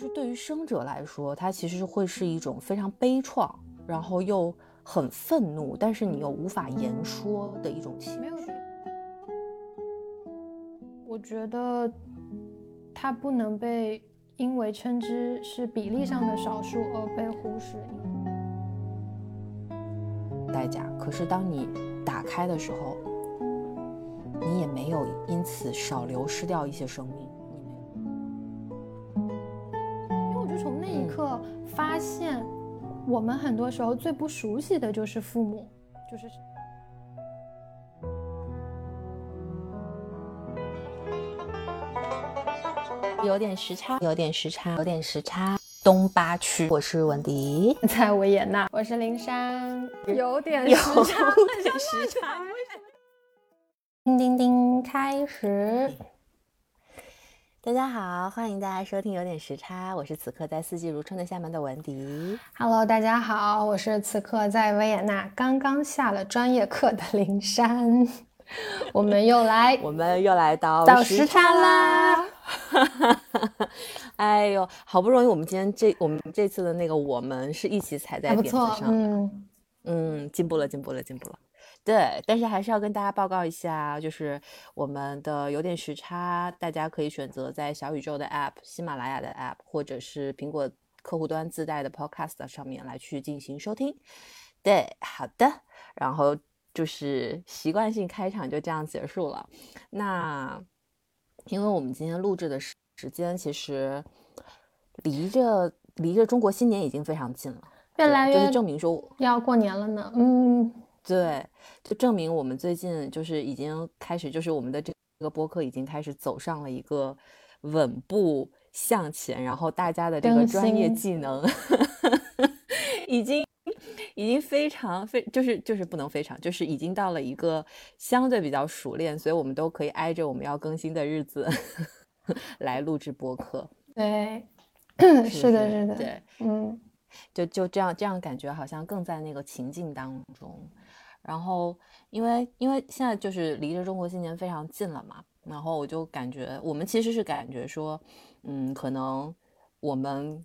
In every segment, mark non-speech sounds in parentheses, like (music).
就是对于生者来说，它其实会是一种非常悲怆，然后又很愤怒，但是你又无法言说的一种情绪。我觉得它不能被因为称之是比例上的少数而被忽视。代价。可是当你打开的时候，你也没有因此少流失掉一些生命。现，我们很多时候最不熟悉的就是父母，就是。有点时差，有点时差，有点时差。东八区，我是文迪，在维也纳，我是林珊，有点时差，有点时差。叮叮叮，开始。大家好，欢迎大家收听有点时差，我是此刻在四季如春的厦门的文迪。Hello，大家好，我是此刻在维也纳刚刚下了专业课的林珊。我们又来，我们又来到时差啦！(laughs) 哎呦，好不容易我们今天这我们这次的那个我们是一起踩在点子上，嗯嗯，进步了，进步了，进步了。对，但是还是要跟大家报告一下，就是我们的有点时差，大家可以选择在小宇宙的 App、喜马拉雅的 App，或者是苹果客户端自带的 Podcast 上面来去进行收听。对，好的，然后。就是习惯性开场就这样结束了。那因为我们今天录制的时时间其实离着离着中国新年已经非常近了，越来越就是证明说要过年了呢。嗯，对，就证明我们最近就是已经开始，就是我们的这个播客已经开始走上了一个稳步向前，然后大家的这个专业技能 (laughs) 已经。已经非常非就是就是不能非常就是已经到了一个相对比较熟练，所以我们都可以挨着我们要更新的日子 (laughs) 来录制播客。对，是的，是的，对，嗯，就就这样这样感觉好像更在那个情境当中。然后因为因为现在就是离着中国新年非常近了嘛，然后我就感觉我们其实是感觉说，嗯，可能我们。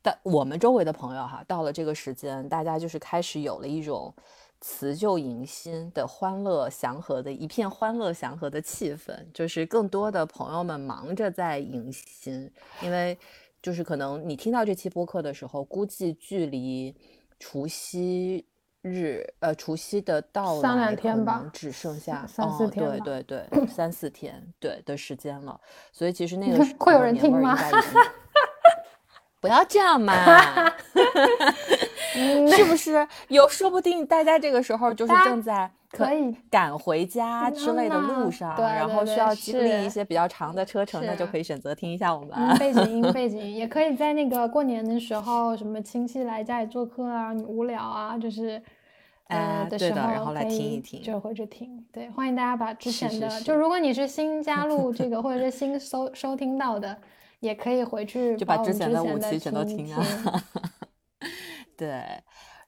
但我们周围的朋友哈，到了这个时间，大家就是开始有了一种辞旧迎新的欢乐祥和的一片欢乐祥和的气氛，就是更多的朋友们忙着在迎新，因为就是可能你听到这期播客的时候，估计距离除夕日呃除夕的到来可能只剩下三四天，对对对，三四天对的时间了，所以其实那个 (laughs) 会有人听吗？(laughs) 不要这样嘛，(laughs) 是不是？有说不定大家这个时候就是正在可以赶回家之类的路上，然后需要经历一些比较长的车程，那就可以选择听一下我们背景音。背景音也可以在那个过年的时候，什么亲戚来家里做客啊，你无聊啊，就是呃的时候，然后来听一听，就回去听。对，欢迎大家把之前的，就如果你是新加入这个，或者是新收收听到的。也可以回去就把之前的五期全都听啊，(laughs) 对，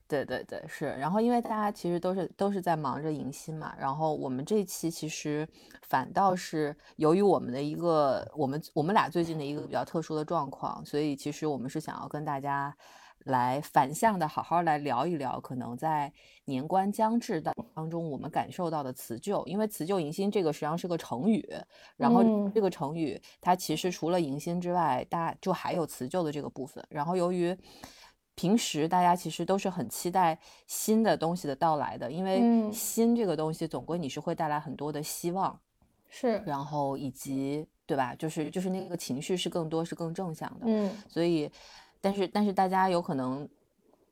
对对对是。然后因为大家其实都是都是在忙着迎新嘛，然后我们这期其实反倒是由于我们的一个我们我们俩最近的一个比较特殊的状况，所以其实我们是想要跟大家。来反向的好好来聊一聊，可能在年关将至的当中，我们感受到的辞旧，因为辞旧迎新这个实际上是个成语，然后这个成语它其实除了迎新之外，大就还有辞旧的这个部分。然后由于平时大家其实都是很期待新的东西的到来的，因为新这个东西总归你是会带来很多的希望，是，然后以及对吧？就是就是那个情绪是更多是更正向的，嗯，所以。但是但是大家有可能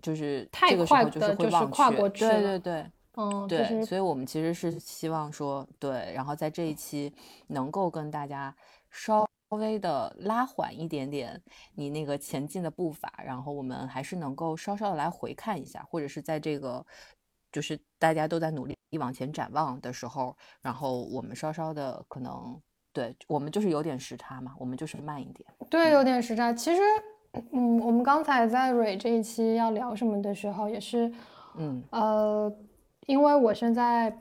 就是太快的，就是会忘却，对对对，嗯，对，所以我们其实是希望说，对，然后在这一期能够跟大家稍微的拉缓一点点你那个前进的步伐，然后我们还是能够稍稍的来回看一下，或者是在这个就是大家都在努力往前展望的时候，然后我们稍稍的可能对我们就是有点时差嘛，我们就是慢一点，对，有点时差，其实。嗯，我们刚才在蕊这一期要聊什么的时候，也是，嗯，呃，因为我现在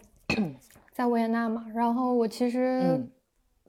在维也纳嘛，然后我其实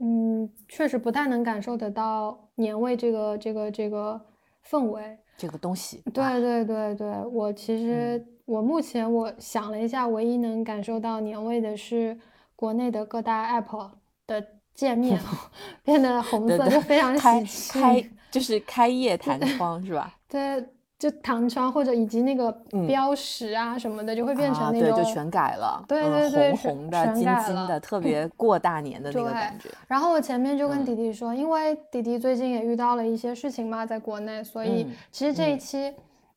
嗯，确实不太能感受得到年味这个这个这个氛围，这个东西。对对对对，我其实我目前我想了一下，唯一能感受到年味的是国内的各大 app 的界面 (laughs) 变得红色，就非常喜气。开就是开业弹窗是吧？(laughs) 对。就弹窗或者以及那个标识啊什么的，就会变成那种，对，就全改了，对对对，红红的、金金的，特别 (laughs) 过大年的那个感觉。然后我前面就跟迪迪说，因为迪迪最近也遇到了一些事情嘛，在国内，所以其实这一期，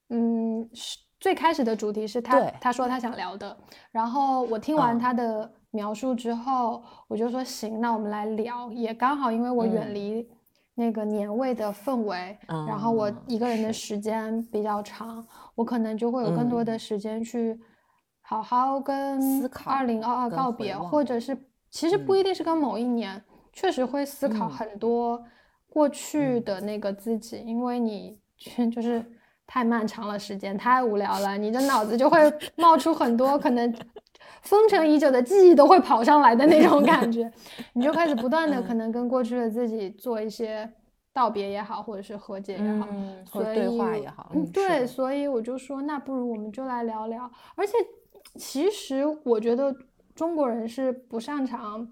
嗯，是最开始的主题是他他说他想聊的，然后我听完他的描述之后，我就说行，那我们来聊，也刚好因为我远离。那个年味的氛围，然后我一个人的时间比较长，我可能就会有更多的时间去好好跟二零二二告别，或者是其实不一定是跟某一年，确实会思考很多过去的那个自己，因为你就是太漫长了，时间太无聊了，你的脑子就会冒出很多可能。封尘已久的记忆都会跑上来的那种感觉，(laughs) 你就开始不断的可能跟过去的自己做一些道别也好，或者是和解也好，所以对话也好。嗯，对，所以我就说，那不如我们就来聊聊。而且，其实我觉得中国人是不擅长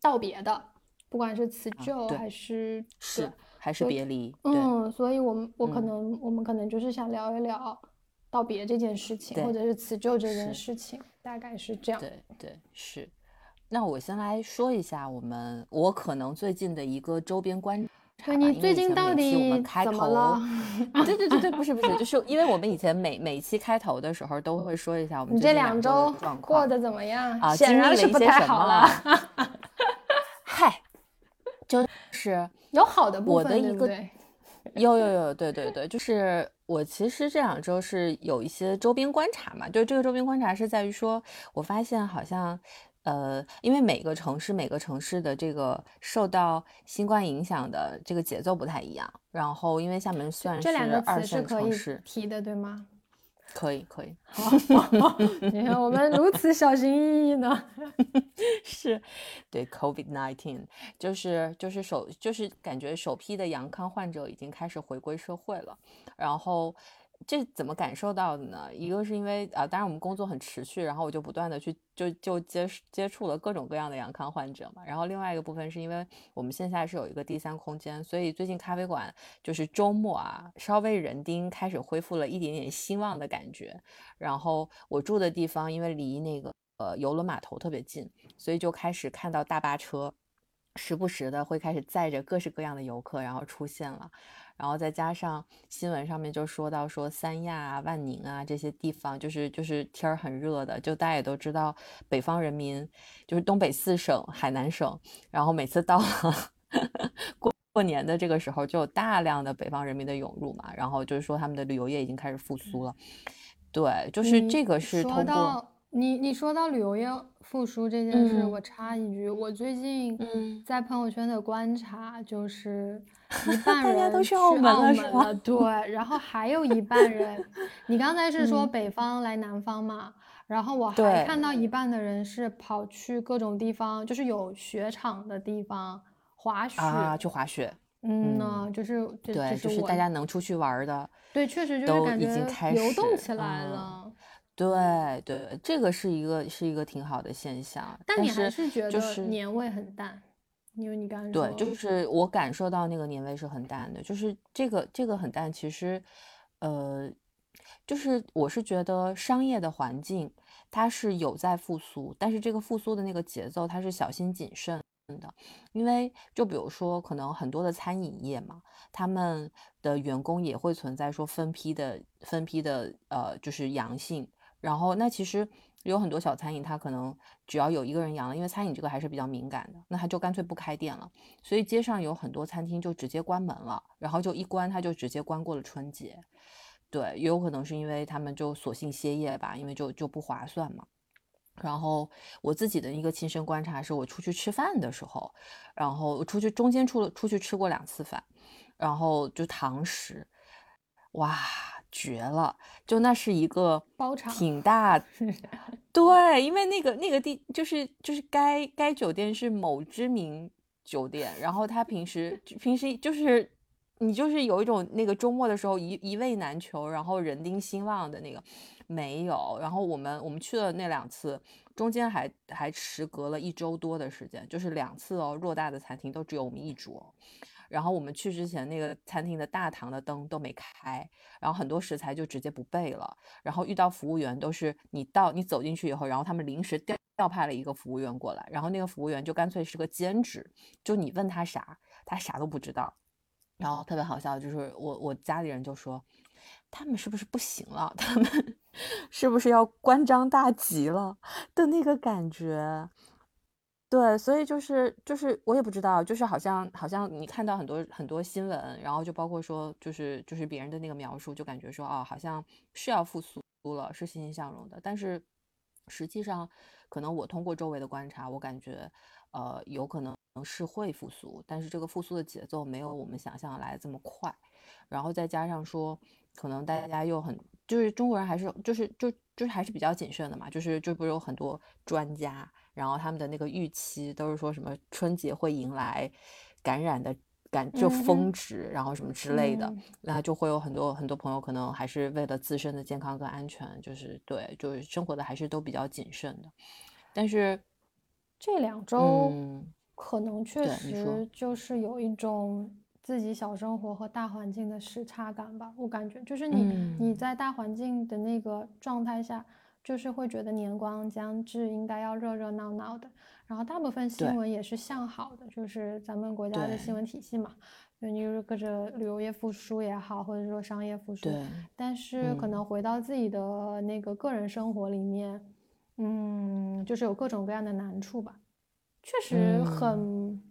道别的，不管是辞旧还是是还是别离。嗯，所以我们我可能我们可能就是想聊一聊。道别这件事情，或者是辞旧这件事情，大概是这样。对对是。那我先来说一下我们我可能最近的一个周边观察。你最近到底怎么了？(laughs) 对对对对，不是不是，就是因为我们以前每每期开头的时候都会说一下我们这两周过得怎么样啊？显然是不太好了。(laughs) 嗨，就是有好的部分，对不对？有有有，对对对，就是我其实这两周是有一些周边观察嘛，就这个周边观察是在于说，我发现好像，呃，因为每个城市每个城市的这个受到新冠影响的这个节奏不太一样，然后因为厦门算是二线城市提的，对吗？可以可以，好，(laughs) 你看我们如此小心翼翼呢，(laughs) 是对 COVID nineteen，就是就是首就是感觉首批的阳康患者已经开始回归社会了，然后。这怎么感受到的呢？一个是因为啊，当然我们工作很持续，然后我就不断的去就就接接触了各种各样的阳康患者嘛。然后另外一个部分是因为我们线下是有一个第三空间，所以最近咖啡馆就是周末啊，稍微人丁开始恢复了一点点兴旺的感觉。然后我住的地方因为离那个呃游轮码头特别近，所以就开始看到大巴车，时不时的会开始载着各式各样的游客然后出现了。然后再加上新闻上面就说到说三亚啊、万宁啊这些地方，就是就是天儿很热的，就大家也都知道，北方人民就是东北四省、海南省，然后每次到 (laughs) 过过年的这个时候，就有大量的北方人民的涌入嘛，然后就是说他们的旅游业已经开始复苏了。对，就是这个是通过。你你说到旅游业复苏这件事，我插一句，我最近在朋友圈的观察就是，一 (laughs) 半人都去澳门了，是吗？对，然后还有一半人，你刚才是说北方来南方嘛？然后我还看到一半的人是跑去各种地方，就是有雪场的地方滑雪啊，去滑雪。嗯呢，就是对，就是大家能出去玩的，对，确实就是感觉流动起来了。对对，这个是一个是一个挺好的现象，但你还是觉得年味很淡，因为你刚才对，就是我感受到那个年味是很淡的，就是这个这个很淡，其实，呃，就是我是觉得商业的环境它是有在复苏，但是这个复苏的那个节奏它是小心谨慎的，因为就比如说可能很多的餐饮业嘛，他们的员工也会存在说分批的分批的呃，就是阳性。然后，那其实有很多小餐饮，它可能只要有一个人阳了，因为餐饮这个还是比较敏感的，那他就干脆不开店了。所以街上有很多餐厅就直接关门了，然后就一关，他就直接关过了春节。对，也有可能是因为他们就索性歇业吧，因为就就不划算嘛。然后我自己的一个亲身观察是，我出去吃饭的时候，然后出去中间出了出去吃过两次饭，然后就堂食，哇。绝了！就那是一个包场，挺大。(laughs) 对，因为那个那个地就是就是该该酒店是某知名酒店，然后他平时平时就是你就是有一种那个周末的时候一一位难求，然后人丁兴旺的那个没有。然后我们我们去了那两次，中间还还时隔了一周多的时间，就是两次哦，偌大的餐厅都只有我们一桌。然后我们去之前，那个餐厅的大堂的灯都没开，然后很多食材就直接不备了。然后遇到服务员都是你到你走进去以后，然后他们临时调调派了一个服务员过来，然后那个服务员就干脆是个兼职，就你问他啥，他啥都不知道。然后特别好笑，就是我我家里人就说，他们是不是不行了？(laughs) 他们是不是要关张大吉了的那个感觉？对，所以就是就是我也不知道，就是好像好像你看到很多很多新闻，然后就包括说就是就是别人的那个描述，就感觉说哦，好像是要复苏了，是欣欣向荣的。但是实际上，可能我通过周围的观察，我感觉呃有可能是会复苏，但是这个复苏的节奏没有我们想象来这么快。然后再加上说，可能大家又很就是中国人还是就是就就是还是比较谨慎的嘛，就是就不是有很多专家。然后他们的那个预期都是说什么春节会迎来感染的感就峰值，然后什么之类的，那就会有很多很多朋友可能还是为了自身的健康跟安全，就是对，就是生活的还是都比较谨慎的。但是这两周可能确实就是有一种自己小生活和大环境的时差感吧，我感觉就是你你在大环境的那个状态下。就是会觉得年关将至，应该要热热闹闹的，然后大部分新闻也是向好的，就是咱们国家的新闻体系嘛，就你是跟着旅游业复苏也好，或者说商业复苏，但是可能回到自己的那个个人生活里面，嗯，就是有各种各样的难处吧，确实很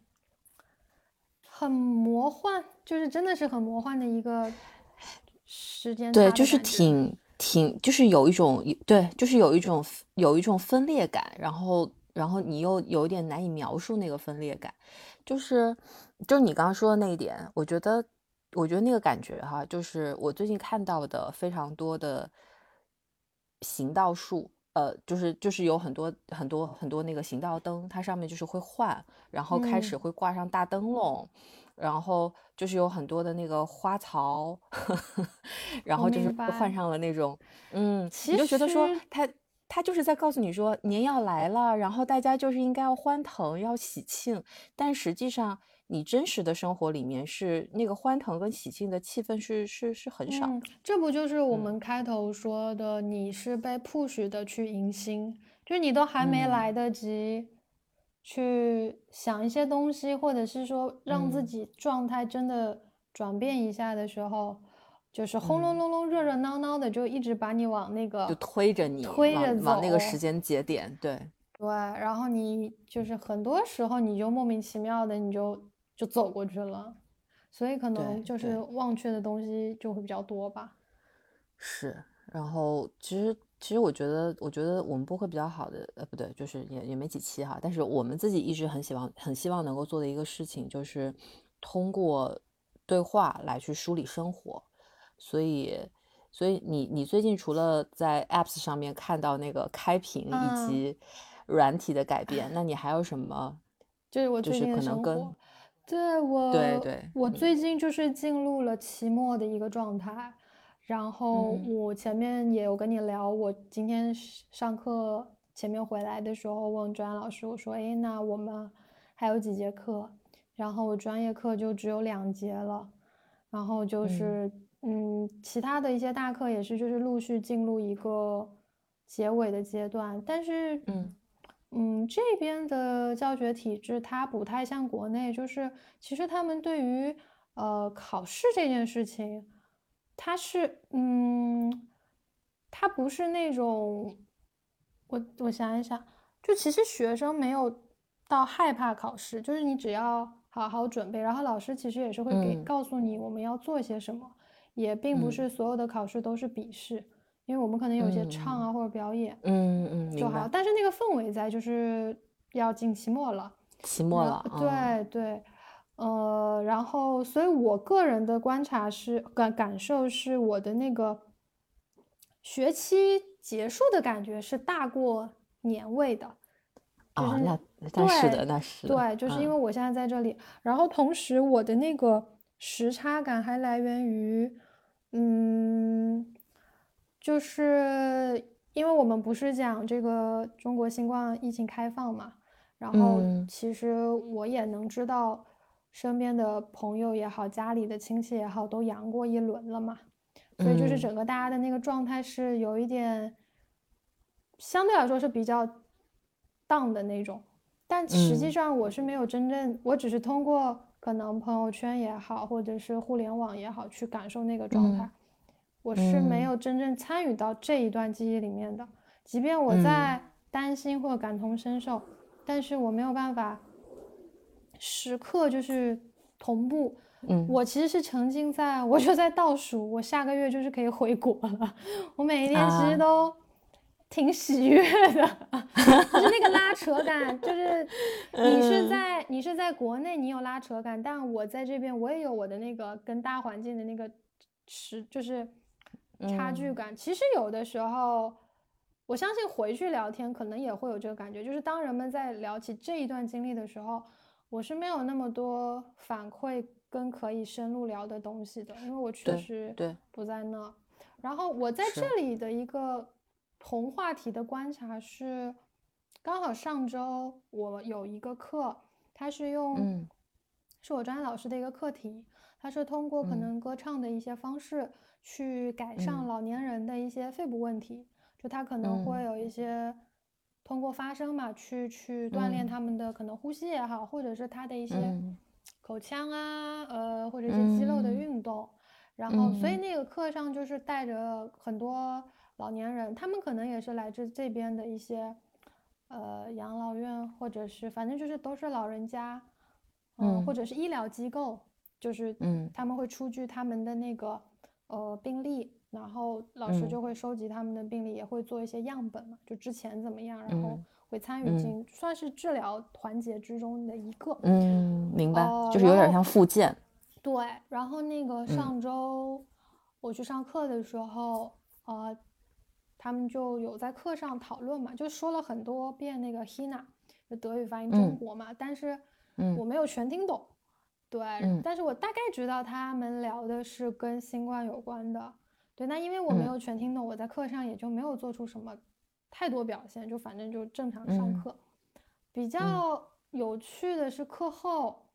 很魔幻，就是真的是很魔幻的一个时间，对，就是挺。挺就是有一种对，就是有一种有一种分裂感，然后然后你又有点难以描述那个分裂感，就是就是你刚刚说的那一点，我觉得我觉得那个感觉哈，就是我最近看到的非常多的行道树，呃，就是就是有很多很多很多那个行道灯，它上面就是会换，然后开始会挂上大灯笼。然后就是有很多的那个花槽，(laughs) 然后就是换上了那种，嗯，你就觉得说他他就是在告诉你说年要来了，然后大家就是应该要欢腾要喜庆，但实际上你真实的生活里面是那个欢腾跟喜庆的气氛是是是很少。这不就是我们开头说的，你是被 push 的去迎新，就是你都还没来得及。去想一些东西，或者是说让自己状态真的转变一下的时候，就是轰隆隆隆、热热闹闹的，就一直把你往那个就推着你推着往那个时间节点，对对，然后你就是很多时候你就莫名其妙的你就就走过去了，所以可能就是忘却的东西就会比较多吧。是，然后其实。其实我觉得，我觉得我们播客比较好的，呃，不对，就是也也没几期哈。但是我们自己一直很希望、很希望能够做的一个事情，就是通过对话来去梳理生活。所以，所以你你最近除了在 Apps 上面看到那个开屏以及软体的改变，那你还有什么？就是我就是可能跟对我对对，我最近就是进入了期末的一个状态。然后我前面也有跟你聊，我今天上课前面回来的时候问专业老师，我说：“哎，那我们还有几节课？”然后我专业课就只有两节了，然后就是嗯，其他的一些大课也是就是陆续进入一个结尾的阶段。但是嗯嗯，这边的教学体制它不太像国内，就是其实他们对于呃考试这件事情。他是，嗯，他不是那种，我我想一想，就其实学生没有到害怕考试，就是你只要好好准备，然后老师其实也是会给告诉你我们要做些什么，也并不是所有的考试都是笔试，因为我们可能有些唱啊或者表演，嗯嗯，就好，但是那个氛围在，就是要进期末了，期末了，对对。呃，然后，所以我个人的观察是感感受是我的那个学期结束的感觉是大过年味的，就是那那是的，那是对，就是因为我现在在这里，然后同时我的那个时差感还来源于，嗯，就是因为我们不是讲这个中国新冠疫情开放嘛，然后其实我也能知道身边的朋友也好，家里的亲戚也好，都阳过一轮了嘛，所以就是整个大家的那个状态是有一点，相对来说是比较。荡的那种，但实际上我是没有真正，我只是通过可能朋友圈也好，或者是互联网也好，去感受那个状态。我是没有真正参与到这一段记忆里面的，即便我在担心或感同身受，但是我没有办法时刻就是同步。嗯，我其实是沉浸在，我就在倒数，我下个月就是可以回国了。我每一天其实都。挺喜悦的，(laughs) 就是那个拉扯感，就是你是在你是在国内，你有拉扯感，但我在这边，我也有我的那个跟大环境的那个时就是差距感。其实有的时候，我相信回去聊天可能也会有这个感觉，就是当人们在聊起这一段经历的时候，我是没有那么多反馈跟可以深入聊的东西的，因为我确实对。不在那。然后我在这。里的一个。同话题的观察是，刚好上周我有一个课，他是用，是我专业老师的一个课题，他是通过可能歌唱的一些方式去改善老年人的一些肺部问题，就他可能会有一些通过发声嘛，去去锻炼他们的可能呼吸也好，或者是他的一些口腔啊，呃，或者一些肌肉的运动，然后所以那个课上就是带着很多。老年人，他们可能也是来自这边的一些，呃，养老院，或者是反正就是都是老人家，嗯，或者是医疗机构，就是嗯，他们会出具他们的那个呃病例，然后老师就会收集他们的病例，也会做一些样本嘛，就之前怎么样，然后会参与进，算是治疗环节之中的一个，嗯，明白，就是有点像复健。对，然后那个上周我去上课的时候，呃。他们就有在课上讨论嘛，就说了很多遍那个 Hina，就德语发音中国嘛，但是我没有全听懂，对，但是我大概知道他们聊的是跟新冠有关的，对，那因为我没有全听懂，我在课上也就没有做出什么太多表现，就反正就正常上课。比较有趣的是课后，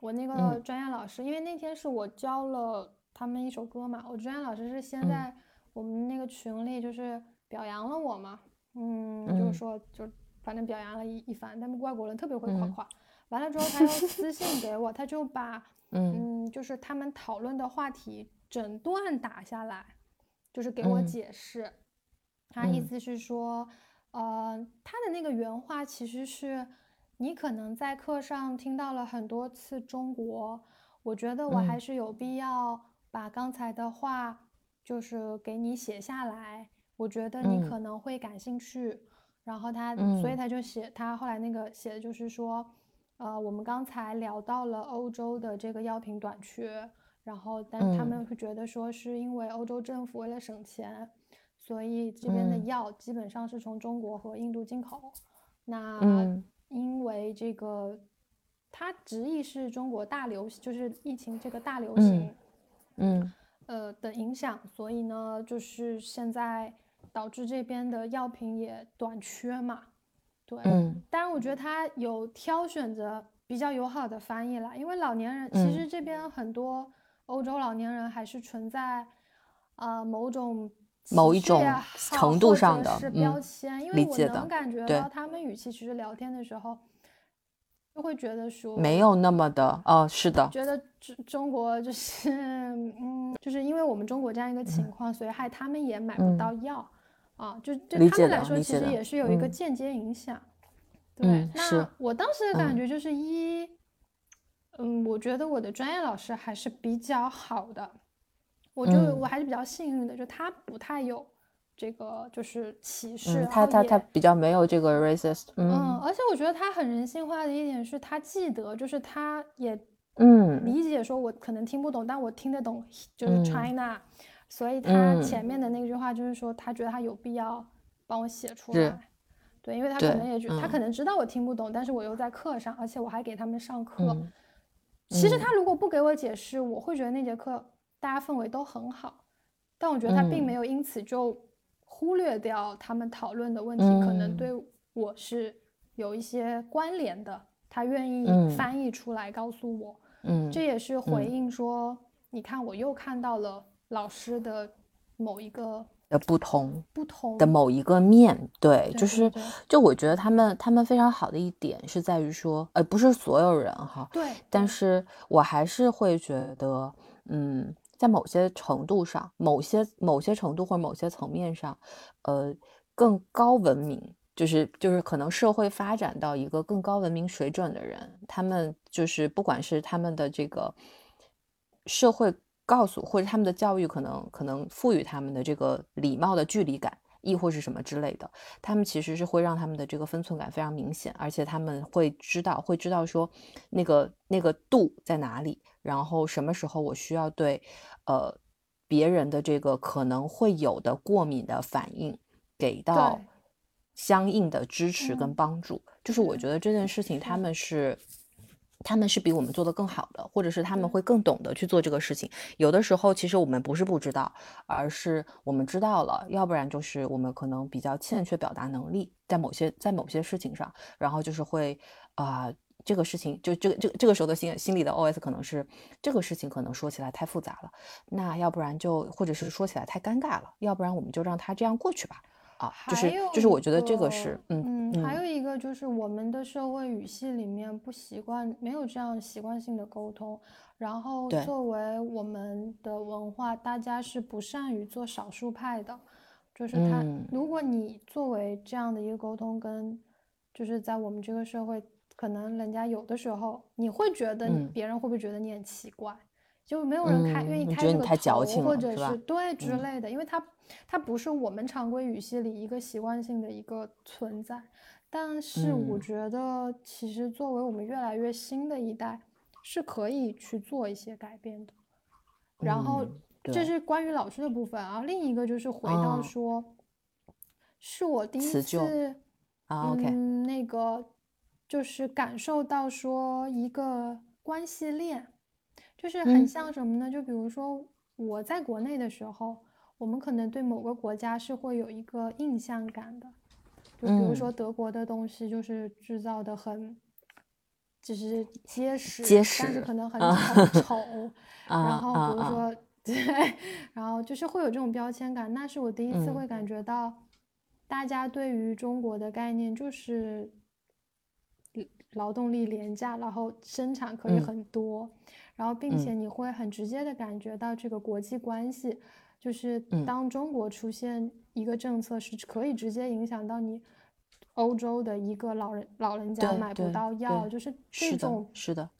我那个专业老师，因为那天是我教了他们一首歌嘛，我专业老师是先在我们那个群里就是。表扬了我嘛？嗯，就是说，就反正表扬了一一番。他们外国人特别会夸夸。完了之后，他又私信给我，他就把嗯，就是他们讨论的话题整段打下来，就是给我解释。他意思是说，呃，他的那个原话其实是，你可能在课上听到了很多次中国，我觉得我还是有必要把刚才的话就是给你写下来。我觉得你可能会感兴趣，然后他，所以他就写，他后来那个写的就是说，呃，我们刚才聊到了欧洲的这个药品短缺，然后但他们会觉得说是因为欧洲政府为了省钱，所以这边的药基本上是从中国和印度进口。那因为这个，它直译是中国大流行，就是疫情这个大流行，嗯，呃的影响，所以呢，就是现在。导致这边的药品也短缺嘛？对，嗯，当然我觉得他有挑选择比较友好的翻译啦，因为老年人其实这边很多欧洲老年人还是存在啊某种某一种程度上的是标签，因为我能感觉到他们语气其实聊天的时候就会觉得说没有那么的哦，是的，觉得中中国就是 (laughs) 嗯，就是因为我们中国这样一个情况，所以害他们也买不到药。啊，就对他们来说，其实也是有一个间接影响。对，那我当时的感觉就是一，嗯，我觉得我的专业老师还是比较好的，我就我还是比较幸运的，就他不太有这个就是歧视，他他他比较没有这个 racist。嗯，而且我觉得他很人性化的一点是他记得，就是他也嗯理解说，我可能听不懂，但我听得懂，就是 China。所以他前面的那句话就是说，他觉得他有必要帮我写出来。对，因为他可能也觉，他可能知道我听不懂，但是我又在课上，而且我还给他们上课。其实他如果不给我解释，我会觉得那节课大家氛围都很好。但我觉得他并没有因此就忽略掉他们讨论的问题，可能对我是有一些关联的。他愿意翻译出来告诉我，嗯，这也是回应说，你看我又看到了老师的某一个的不同，不同的某一个面对，就是就我觉得他们他们非常好的一点是在于说，呃，不是所有人哈，对，但是我还是会觉得，嗯。在某些程度上，某些某些程度或者某些层面上，呃，更高文明，就是就是可能社会发展到一个更高文明水准的人，他们就是不管是他们的这个社会告诉，或者他们的教育可能可能赋予他们的这个礼貌的距离感。亦或是什么之类的，他们其实是会让他们的这个分寸感非常明显，而且他们会知道，会知道说那个那个度在哪里，然后什么时候我需要对，呃，别人的这个可能会有的过敏的反应给到相应的支持跟帮助。就是我觉得这件事情他们是。他们是比我们做的更好的，或者是他们会更懂得去做这个事情。有的时候，其实我们不是不知道，而是我们知道了，要不然就是我们可能比较欠缺表达能力，在某些在某些事情上，然后就是会啊，这个事情就这个这个这个时候的心心里的 OS 可能是这个事情可能说起来太复杂了，那要不然就或者是说起来太尴尬了，要不然我们就让他这样过去吧。啊，就是就是我觉得这个是，嗯嗯，还有一个就是我们的社会语系里面不习惯，没有这样习惯性的沟通。然后作为我们的文化，大家是不善于做少数派的，就是他，如果你作为这样的一个沟通，跟就是在我们这个社会，可能人家有的时候你会觉得别人会不会觉得你很奇怪？就没有人开愿意开这个头，或者是对之类的，因为它它不是我们常规语系里一个习惯性的一个存在。但是我觉得，其实作为我们越来越新的一代，是可以去做一些改变的。然后这是关于老师的部分啊，另一个就是回到说，是我第一次啊，OK，那个就是感受到说一个关系链。就是很像什么呢？就比如说我在国内的时候，我们可能对某个国家是会有一个印象感的，就比如说德国的东西就是制造的很，就是结实，结实，但是可能很很丑。(laughs) 然后比如说 (laughs) 对，然后就是会有这种标签感。那是我第一次会感觉到，大家对于中国的概念就是劳动力廉价，然后生产可以很多。然后，并且你会很直接的感觉到这个国际关系，就是当中国出现一个政策是可以直接影响到你欧洲的一个老人老人家买不到药，就是这种是的，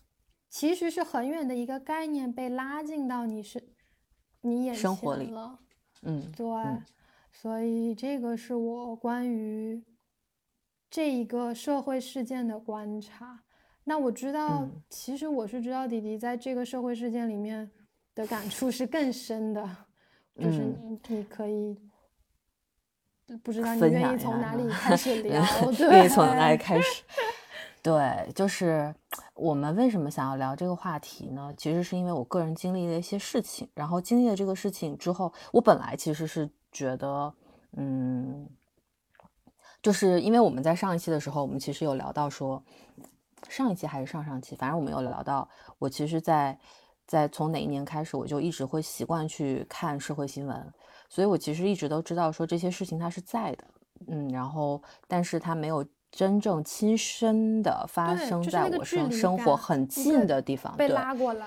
其实是很远的一个概念被拉近到你是你眼前了，嗯，对，所以这个是我关于这一个社会事件的观察。那我知道，其实我是知道，迪迪在这个社会事件里面的感触是更深的，就是你你可以不知道你愿意从哪里开始聊，(laughs) 愿意从哪里开始？(laughs) 对，就是我们为什么想要聊这个话题呢？其实是因为我个人经历了一些事情，然后经历了这个事情之后，我本来其实是觉得，嗯，就是因为我们在上一期的时候，我们其实有聊到说。上一期还是上上期，反正我们有聊到，我其实，在在从哪一年开始，我就一直会习惯去看社会新闻，所以我其实一直都知道说这些事情它是在的，嗯，然后但是它没有真正亲身的发生在我生生活很近的地方被拉过来，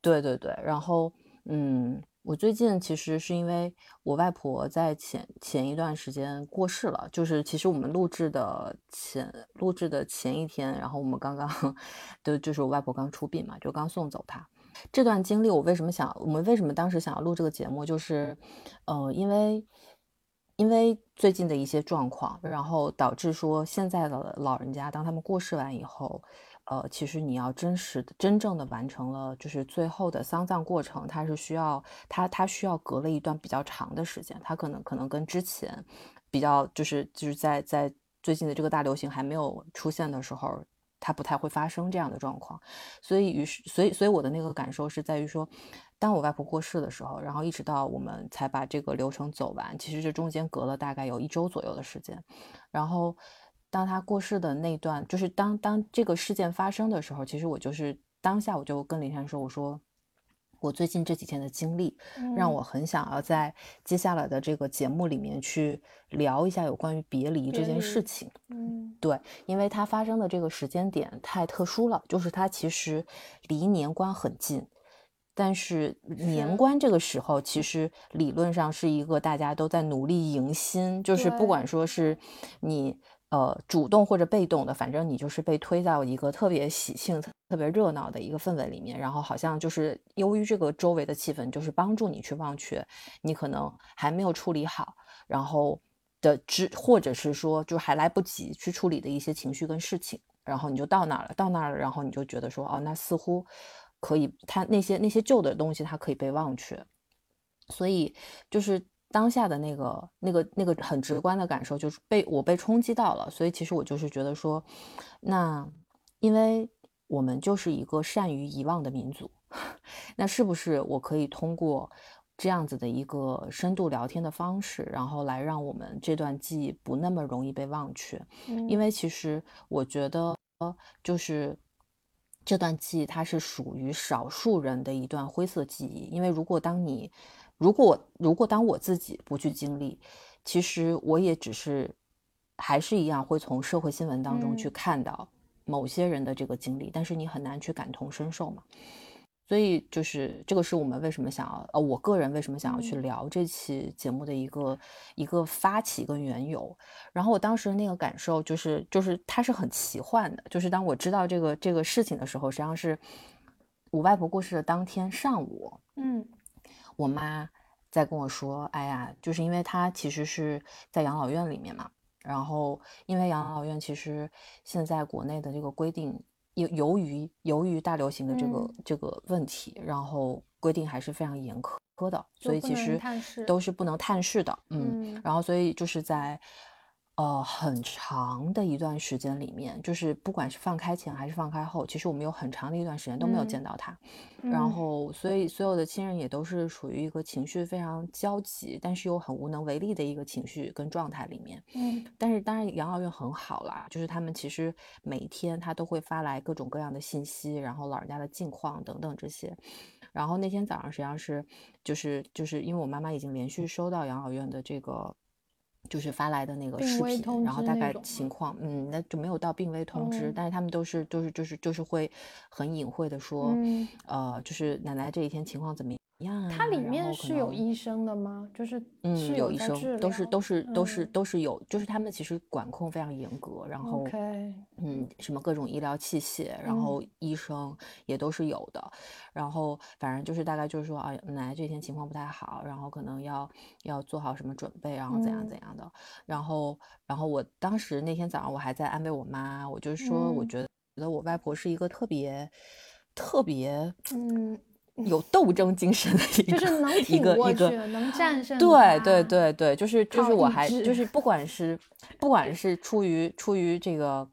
对对对，然后嗯。我最近其实是因为我外婆在前前一段时间过世了，就是其实我们录制的前录制的前一天，然后我们刚刚 (laughs) 就就是我外婆刚出殡嘛，就刚送走她。这段经历我为什么想，我们为什么当时想要录这个节目，就是，呃，因为因为最近的一些状况，然后导致说现在的老人家当他们过世完以后。呃，其实你要真实的、真正的完成了，就是最后的丧葬过程，它是需要它它需要隔了一段比较长的时间，它可能可能跟之前比较就是就是在在最近的这个大流行还没有出现的时候，它不太会发生这样的状况。所以，于是，所以，所以我的那个感受是在于说，当我外婆过世的时候，然后一直到我们才把这个流程走完，其实这中间隔了大概有一周左右的时间。然后，当他过世的那段，就是当当这个事件发生的时候，其实我就是当下我就跟林珊说，我说。我最近这几天的经历，让我很想要在接下来的这个节目里面去聊一下有关于别离这件事情。嗯，对，因为它发生的这个时间点太特殊了，就是它其实离年关很近，但是年关这个时候，其实理论上是一个大家都在努力迎新，就是不管说是你。呃，主动或者被动的，反正你就是被推到一个特别喜庆、特别热闹的一个氛围里面，然后好像就是由于这个周围的气氛，就是帮助你去忘却你可能还没有处理好，然后的之，或者是说就还来不及去处理的一些情绪跟事情，然后你就到那儿了，到那儿了，然后你就觉得说，哦，那似乎可以，他那些那些旧的东西，它可以被忘却，所以就是。当下的那个、那个、那个很直观的感受就是被我被冲击到了，所以其实我就是觉得说，那因为我们就是一个善于遗忘的民族，(laughs) 那是不是我可以通过这样子的一个深度聊天的方式，然后来让我们这段记忆不那么容易被忘却？因为其实我觉得，就是这段记忆它是属于少数人的一段灰色记忆，因为如果当你如果如果当我自己不去经历，其实我也只是还是一样会从社会新闻当中去看到某些人的这个经历，但是你很难去感同身受嘛。所以就是这个是我们为什么想要呃，我个人为什么想要去聊这期节目的一个一个发起跟缘由。然后我当时那个感受就是就是它是很奇幻的，就是当我知道这个这个事情的时候，实际上是我外婆过世的当天上午，嗯。我妈在跟我说：“哎呀，就是因为她其实是在养老院里面嘛，然后因为养老院其实现在国内的这个规定，由由于由于大流行的这个这个问题，然后规定还是非常严苛的，所以其实都是不能探视的。嗯，然后所以就是在。”呃，很长的一段时间里面，就是不管是放开前还是放开后，其实我们有很长的一段时间都没有见到他。然后，所以所有的亲人也都是属于一个情绪非常焦急，但是又很无能为力的一个情绪跟状态里面。嗯，但是当然养老院很好啦，就是他们其实每天他都会发来各种各样的信息，然后老人家的近况等等这些。然后那天早上实际上是，就是就是因为我妈妈已经连续收到养老院的这个。就是发来的那个视频，然后大概情况，嗯，那就没有到病危通知，但是他们都是，就是，就是，就是会很隐晦的说，呃，就是奶奶这几天情况怎么样。它里面是有医生的吗？就是嗯，有医生，都是都是都是都是有，就是他们其实管控非常严格，然后嗯，什么各种医疗器械，然后医生也都是有的，然后反正就是大概就是说啊，奶奶这天情况不太好，然后可能要要做好什么准备，然后怎样怎样的，然后然后我当时那天早上我还在安慰我妈，我就说我觉得觉得我外婆是一个特别特别嗯。有斗争精神的一个，就是能 (laughs) 挺过去，能战胜。对对对对，就是就是我还就是不管是不管是出于出于这个，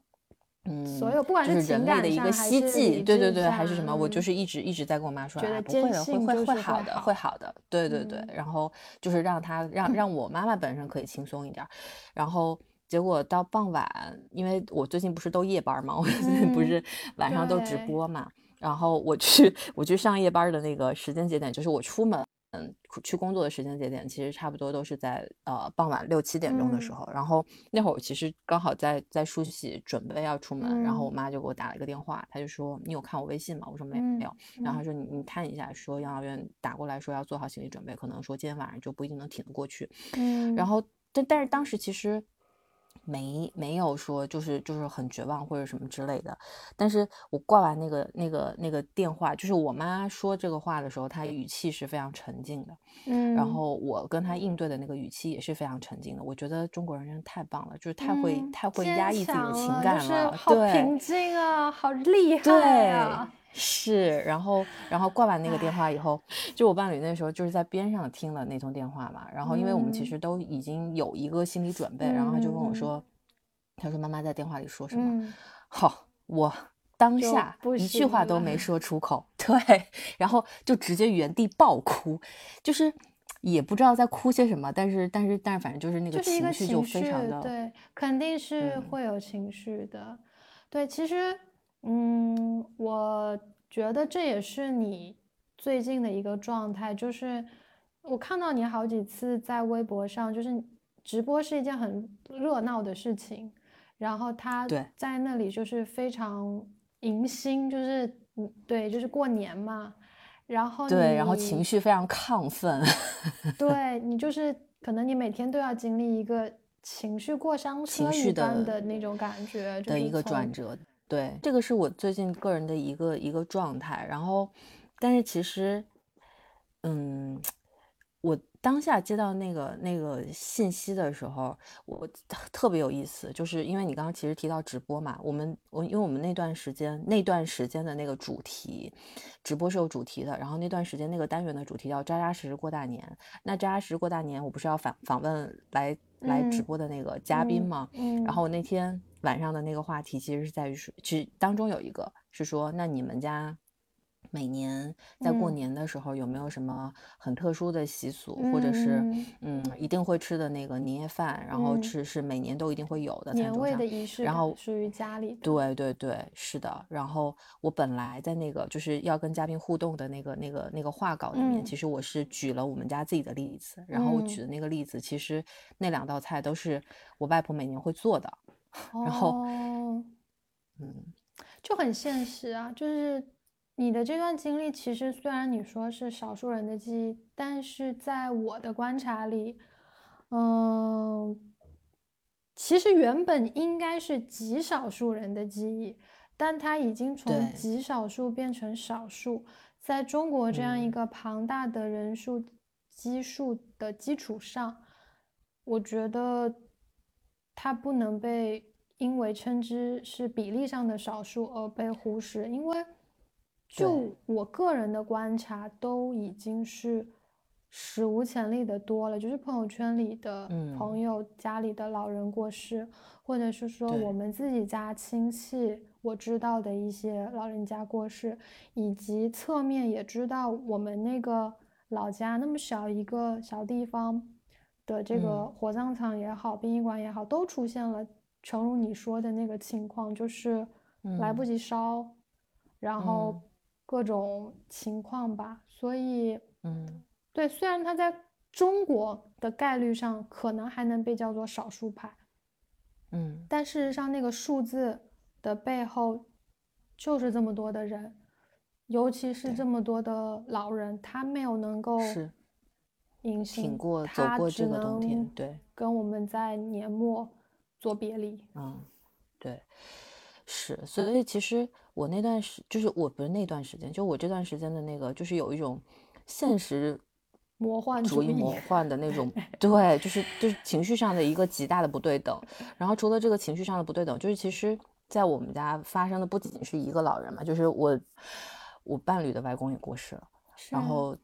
嗯，所有不管是人类的一个希冀，对对对，还是什么，我就是一直一直在跟我妈说，啊，不会的，会会会好的，会好的，对对对，然后就是让他让让我妈妈本身可以轻松一点，然后结果到傍晚，因为我最近不是都夜班嘛，我最 (laughs) 近不是晚上都直播嘛。然后我去 (laughs) 我去上夜班的那个时间节点，就是我出门嗯去工作的时间节点，其实差不多都是在呃傍晚六七点钟的时候。然后那会儿我其实刚好在在梳洗，准备要出门。然后我妈就给我打了一个电话，她就说：“你有看我微信吗？”我说：“没没有。”然后她说：“你你看一下，说养老院打过来说要做好心理准备，可能说今天晚上就不一定能挺得过去。”嗯。然后但但是当时其实。没没有说就是就是很绝望或者什么之类的，但是我挂完那个那个那个电话，就是我妈说这个话的时候，她语气是非常沉静的，嗯，然后我跟她应对的那个语气也是非常沉静的。我觉得中国人真的太棒了，就是太会太会压抑自己的情感了，好平静啊，好厉害啊。是，然后，然后挂完那个电话以后，就我伴侣那时候就是在边上听了那通电话嘛，然后因为我们其实都已经有一个心理准备，然后他就问我说，他说妈妈在电话里说什么？好，我当下一句话都没。说出口，(laughs) 对，然后就直接原地爆哭，就是也不知道在哭些什么，但是但是但是反正就是那个情绪就非常的对，肯定是会有情绪的，对，其实嗯，我觉得这也是你最近的一个状态，就是我看到你好几次在微博上，就是直播是一件很热闹的事情。然后他在那里就是非常迎新，就是嗯对，就是过年嘛。然后对，然后情绪非常亢奋。(laughs) 对你就是可能你每天都要经历一个情绪过山车一般的那种感觉的一个转折。对，这个是我最近个人的一个一个状态。然后，但是其实，嗯，我。当下接到那个那个信息的时候，我特别有意思，就是因为你刚刚其实提到直播嘛，我们我因为我们那段时间那段时间的那个主题，直播是有主题的，然后那段时间那个单元的主题叫扎扎实实过大年。那扎扎实实过大年，我不是要访访问来来直播的那个嘉宾吗？嗯。然后那天晚上的那个话题其实是在于说，其实当中有一个是说，那你们家。每年在过年的时候，有没有什么很特殊的习俗，或者是嗯一定会吃的那个年夜饭？然后吃是每年都一定会有的年味的仪式，然后属于家里。对对对，是的。然后我本来在那个就是要跟嘉宾互动的那个那个那个画稿里面，其实我是举了我们家自己的例子。然后我举的那个例子，其实那两道菜都是我外婆每年会做的。然后，嗯，就很现实啊，就是。你的这段经历，其实虽然你说是少数人的记忆，但是在我的观察里，嗯，其实原本应该是极少数人的记忆，但它已经从极少数变成少数。在中国这样一个庞大的人数基数的基础上，我觉得它不能被因为称之是比例上的少数而被忽视，因为。就我个人的观察，都已经是史无前例的多了。就是朋友圈里的朋友家里的老人过世，或者是说我们自己家亲戚我知道的一些老人家过世，以及侧面也知道我们那个老家那么小一个小地方的这个火葬场也好，殡仪馆也好，都出现了，诚如你说的那个情况，就是来不及烧，然后。各种情况吧，所以，嗯，对，虽然他在中国的概率上可能还能被叫做少数派，嗯，但事实上那个数字的背后就是这么多的人，尤其是这么多的老人，他没有能够是隐形，挺过走过这个冬天，对，跟我们在年末做别离，嗯，对，是，所以其实。我那段时就是我不是那段时间，就我这段时间的那个，就是有一种现实魔幻主义魔幻的那种，(laughs) 对，就是就是情绪上的一个极大的不对等。然后除了这个情绪上的不对等，就是其实在我们家发生的不仅是一个老人嘛，就是我我伴侣的外公也过世了。然后，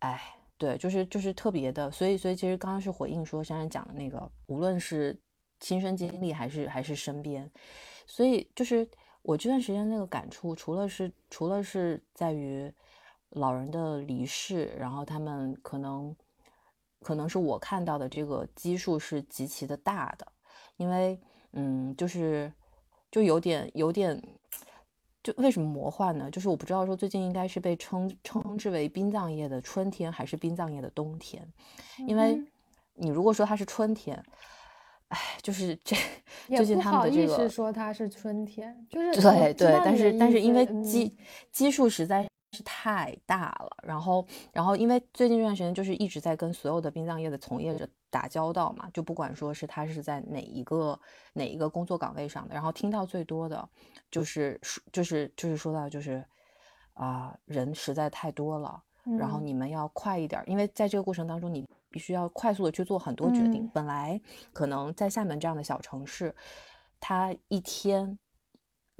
哎，对，就是就是特别的，所以所以其实刚刚是回应说珊珊讲的那个，无论是亲身经历还是还是身边，所以就是。我这段时间那个感触，除了是除了是在于老人的离世，然后他们可能可能是我看到的这个基数是极其的大的，因为嗯，就是就有点有点，就为什么魔幻呢？就是我不知道说最近应该是被称称之为殡葬业的春天，还是殡葬业的冬天，因为你如果说它是春天。哎，就是这最近他们的这个说它是春天，就是对对，但是但是因为基基数实在是太大了，然后然后因为最近这段时间就是一直在跟所有的殡葬业的从业者打交道嘛，就不管说是他是在哪一个哪一个工作岗位上的，然后听到最多的就是就是就是说到就是啊人实在太多了，然后你们要快一点，因为在这个过程当中你。必须要快速的去做很多决定。本来可能在厦门这样的小城市，他一天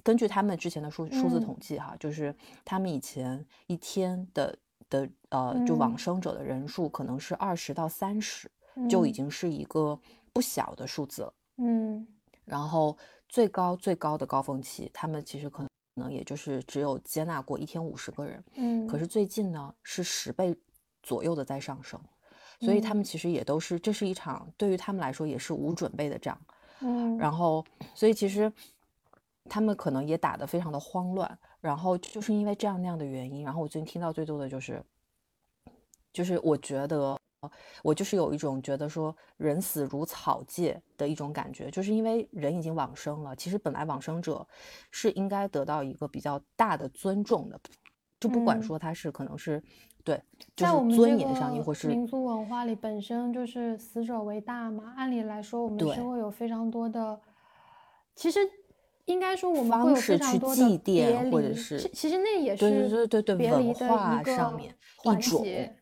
根据他们之前的数数字统计哈，就是他们以前一天的的呃就往生者的人数可能是二十到三十，就已经是一个不小的数字了。嗯，然后最高最高的高峰期，他们其实可能也就是只有接纳过一天五十个人，嗯，可是最近呢是十倍左右的在上升，所以他们其实也都是，这是一场对于他们来说也是无准备的仗，嗯，然后所以其实他们可能也打得非常的慌乱，然后就是因为这样那样的原因，然后我最近听到最多的就是，就是我觉得。我就是有一种觉得说人死如草芥的一种感觉，就是因为人已经往生了，其实本来往生者是应该得到一个比较大的尊重的，就不管说他是可能是对，就是尊严上，亦或是民族文化里本身就是死者为大嘛，按理来说我们是。会有非常多的，其实应该说我们会有非常多的别离，或者是其实那也是对对对对别离的一个环节。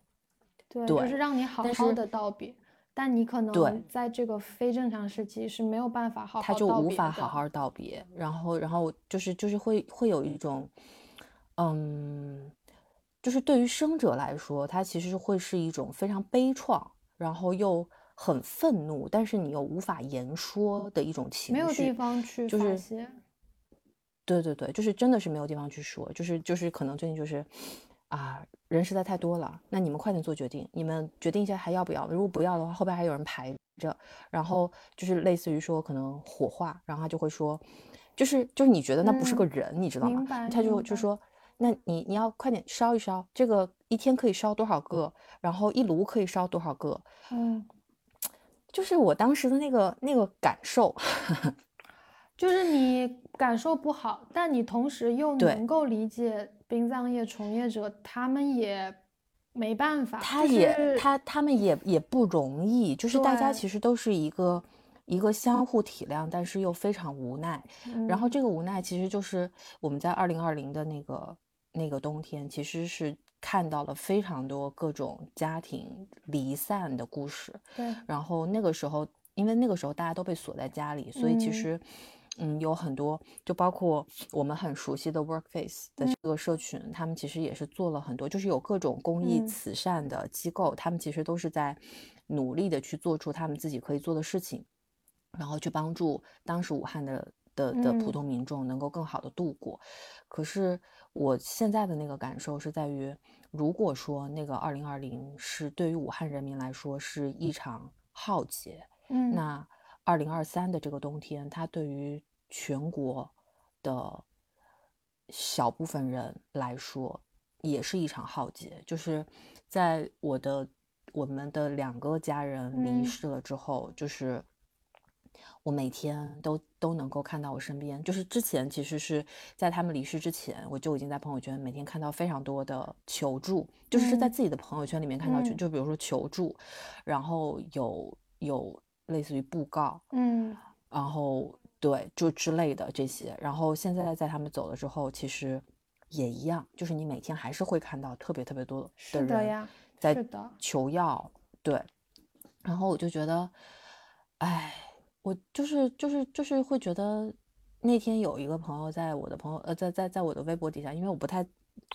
对，就是让你好好的道别，但你可能在这个非正常时期是没有办法好好他就无法好好道别，然后，然后就是就是会会有一种，嗯，就是对于生者来说，他其实会是一种非常悲怆，然后又很愤怒，但是你又无法言说的一种情绪，没有地方去就是。对对对，就是真的是没有地方去说，就是就是可能最近就是啊。人实在太多了，那你们快点做决定。你们决定一下还要不要？如果不要的话，后边还有人排着。然后就是类似于说可能火化，然后他就会说，就是就是你觉得那不是个人，你知道吗？他就就说，那你你要快点烧一烧，这个一天可以烧多少个？然后一炉可以烧多少个？嗯，就是我当时的那个那个感受，(laughs) 就是你感受不好，但你同时又能够理解。殡葬业从业者，他们也没办法，他也他他们也也不容易，就是大家其实都是一个一个相互体谅，但是又非常无奈。然后这个无奈其实就是我们在二零二零的那个那个冬天，其实是看到了非常多各种家庭离散的故事。对，然后那个时候，因为那个时候大家都被锁在家里，所以其实。嗯，有很多，就包括我们很熟悉的 Workface 的这个社群，他们其实也是做了很多，就是有各种公益慈善的机构，他们其实都是在努力的去做出他们自己可以做的事情，然后去帮助当时武汉的的的普通民众能够更好的度过。可是我现在的那个感受是在于，如果说那个二零二零是对于武汉人民来说是一场浩劫，嗯，那二零二三的这个冬天，它对于全国的小部分人来说，也是一场浩劫。就是在我的我们的两个家人离世了之后，就是我每天都都能够看到我身边。就是之前其实是在他们离世之前，我就已经在朋友圈每天看到非常多的求助，就是在自己的朋友圈里面看到，就就比如说求助，然后有有类似于布告，嗯，然后。对，就之类的这些，然后现在在他们走了之后，其实也一样，就是你每天还是会看到特别特别多的人在求药，对，然后我就觉得，哎，我就是就是就是会觉得，那天有一个朋友在我的朋友呃在在在我的微博底下，因为我不太。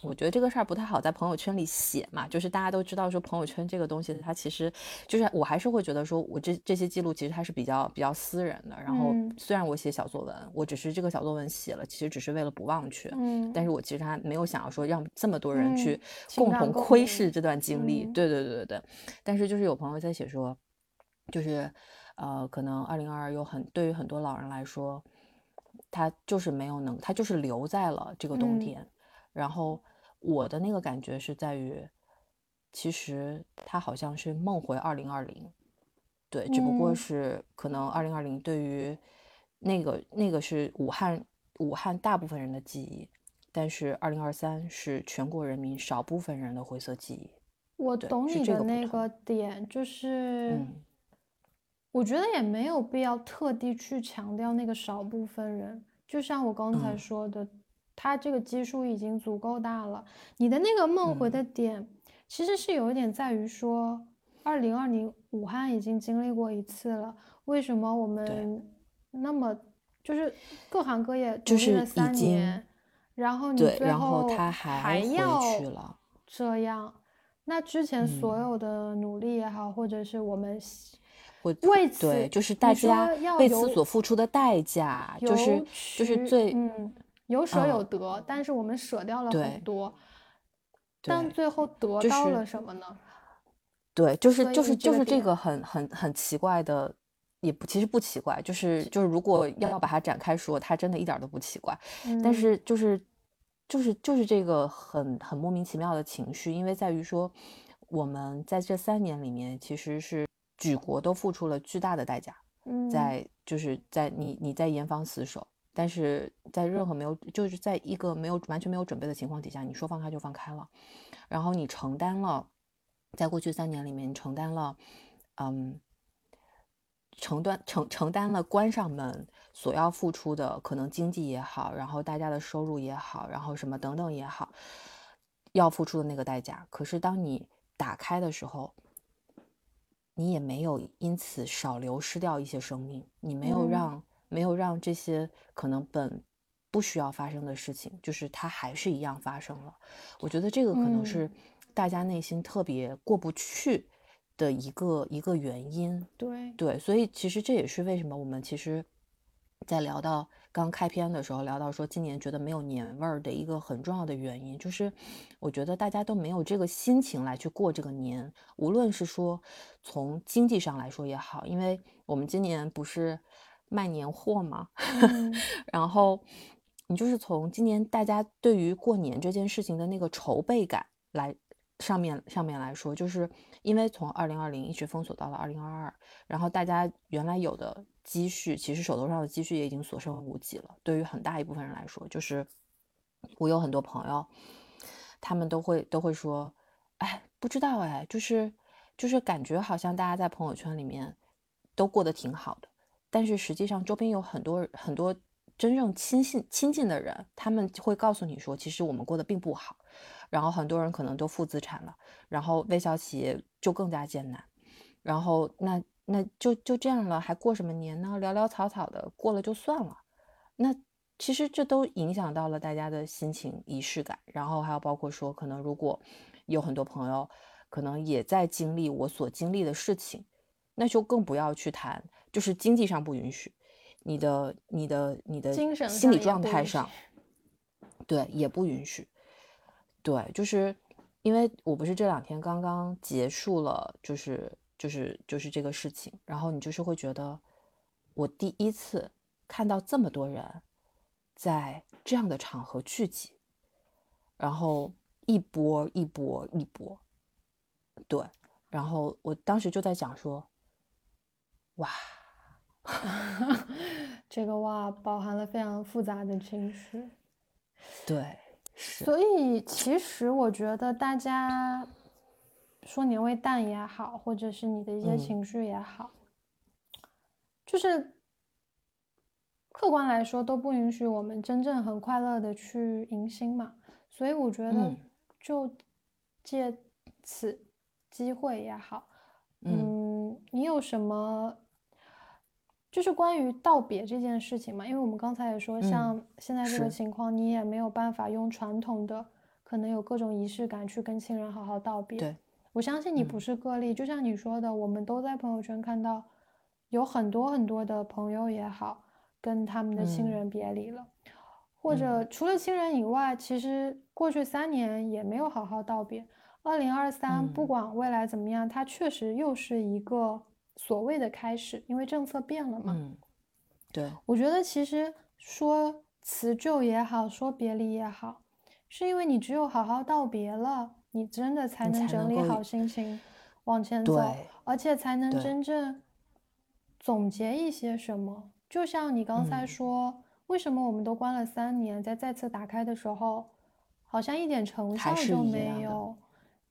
我觉得这个事儿不太好在朋友圈里写嘛，就是大家都知道说朋友圈这个东西，它其实就是我还是会觉得说我这这些记录其实它是比较比较私人的。然后虽然我写小作文，我只是这个小作文写了，其实只是为了不忘却。嗯，但是我其实还没有想要说让这么多人去共同窥视这段经历。对对对对对。但是就是有朋友在写说，就是呃，可能二零二二有很对于很多老人来说，他就是没有能，他就是留在了这个冬天。然后我的那个感觉是在于，其实他好像是梦回二零二零，对，只不过是可能二零二零对于那个那个是武汉武汉大部分人的记忆，但是二零二三是全国人民少部分人的灰色记忆。我懂你的那个点，就是我觉得也没有必要特地去强调那个少部分人，就像我刚才说的。他这个基数已经足够大了。你的那个梦回的点，其实是有一点在于说，二零二零武汉已经经历过一次了，为什么我们那么就是各行各业努力了三年，然后你最后还要这样？那之前所有的努力也好，或者是我们会为此对，就是大家为此所付出的代价，就是就是最嗯有舍有得，但是我们舍掉了很多，但最后得到了什么呢？对，就是就是就是这个很很很奇怪的，也不其实不奇怪，就是就是如果要把它展开说，它真的一点都不奇怪，但是就是就是就是这个很很莫名其妙的情绪，因为在于说我们在这三年里面其实是。举国都付出了巨大的代价，嗯在就是在你你在严防死守，但是在任何没有就是在一个没有完全没有准备的情况底下，你说放开就放开了，然后你承担了，在过去三年里面，你承担了，嗯，承担承承担了关上门所要付出的可能经济也好，然后大家的收入也好，然后什么等等也好，要付出的那个代价。可是当你打开的时候。你也没有因此少流失掉一些生命，你没有让没有让这些可能本不需要发生的事情，就是它还是一样发生了。我觉得这个可能是大家内心特别过不去的一个一个原因。对对，所以其实这也是为什么我们其实，在聊到。刚开篇的时候聊到说，今年觉得没有年味儿的一个很重要的原因，就是我觉得大家都没有这个心情来去过这个年。无论是说从经济上来说也好，因为我们今年不是卖年货嘛，(laughs) 然后你就是从今年大家对于过年这件事情的那个筹备感来上面上面来说，就是因为从二零二零一直封锁到了二零二二，然后大家原来有的。积蓄其实手头上的积蓄也已经所剩无几了。对于很大一部分人来说，就是我有很多朋友，他们都会都会说：“哎，不知道哎，就是就是感觉好像大家在朋友圈里面都过得挺好的，但是实际上周边有很多很多真正亲信亲近的人，他们会告诉你说，其实我们过得并不好。然后很多人可能都负资产了，然后微小企业就更加艰难。然后那。”那就就这样了，还过什么年呢？潦潦草草的过了就算了。那其实这都影响到了大家的心情、仪式感。然后还有包括说，可能如果有很多朋友可能也在经历我所经历的事情，那就更不要去谈，就是经济上不允许，你的、你的、你的精神心理状态上，对，也不允许。对，就是因为我不是这两天刚刚结束了，就是。就是就是这个事情，然后你就是会觉得，我第一次看到这么多人在这样的场合聚集，然后一波一波一波，对，然后我当时就在想说，哇，(laughs) 这个哇包含了非常复杂的情绪，对，所以其实我觉得大家。说年味淡也好，或者是你的一些情绪也好，就是客观来说都不允许我们真正很快乐的去迎新嘛。所以我觉得，就借此机会也好，嗯，你有什么就是关于道别这件事情嘛？因为我们刚才也说，像现在这个情况，你也没有办法用传统的，可能有各种仪式感去跟亲人好好道别。对。我相信你不是个例，就像你说的，我们都在朋友圈看到有很多很多的朋友也好，跟他们的亲人别离了，或者除了亲人以外，其实过去三年也没有好好道别。二零二三，不管未来怎么样，它确实又是一个所谓的开始，因为政策变了嘛。嗯，对，我觉得其实说辞旧也好，说别离也好，是因为你只有好好道别了。你真的才能整理好心情，往前走，而且才能真正总结一些什么。就像你刚才说，为什么我们都关了三年，在再次打开的时候，好像一点成效都没有？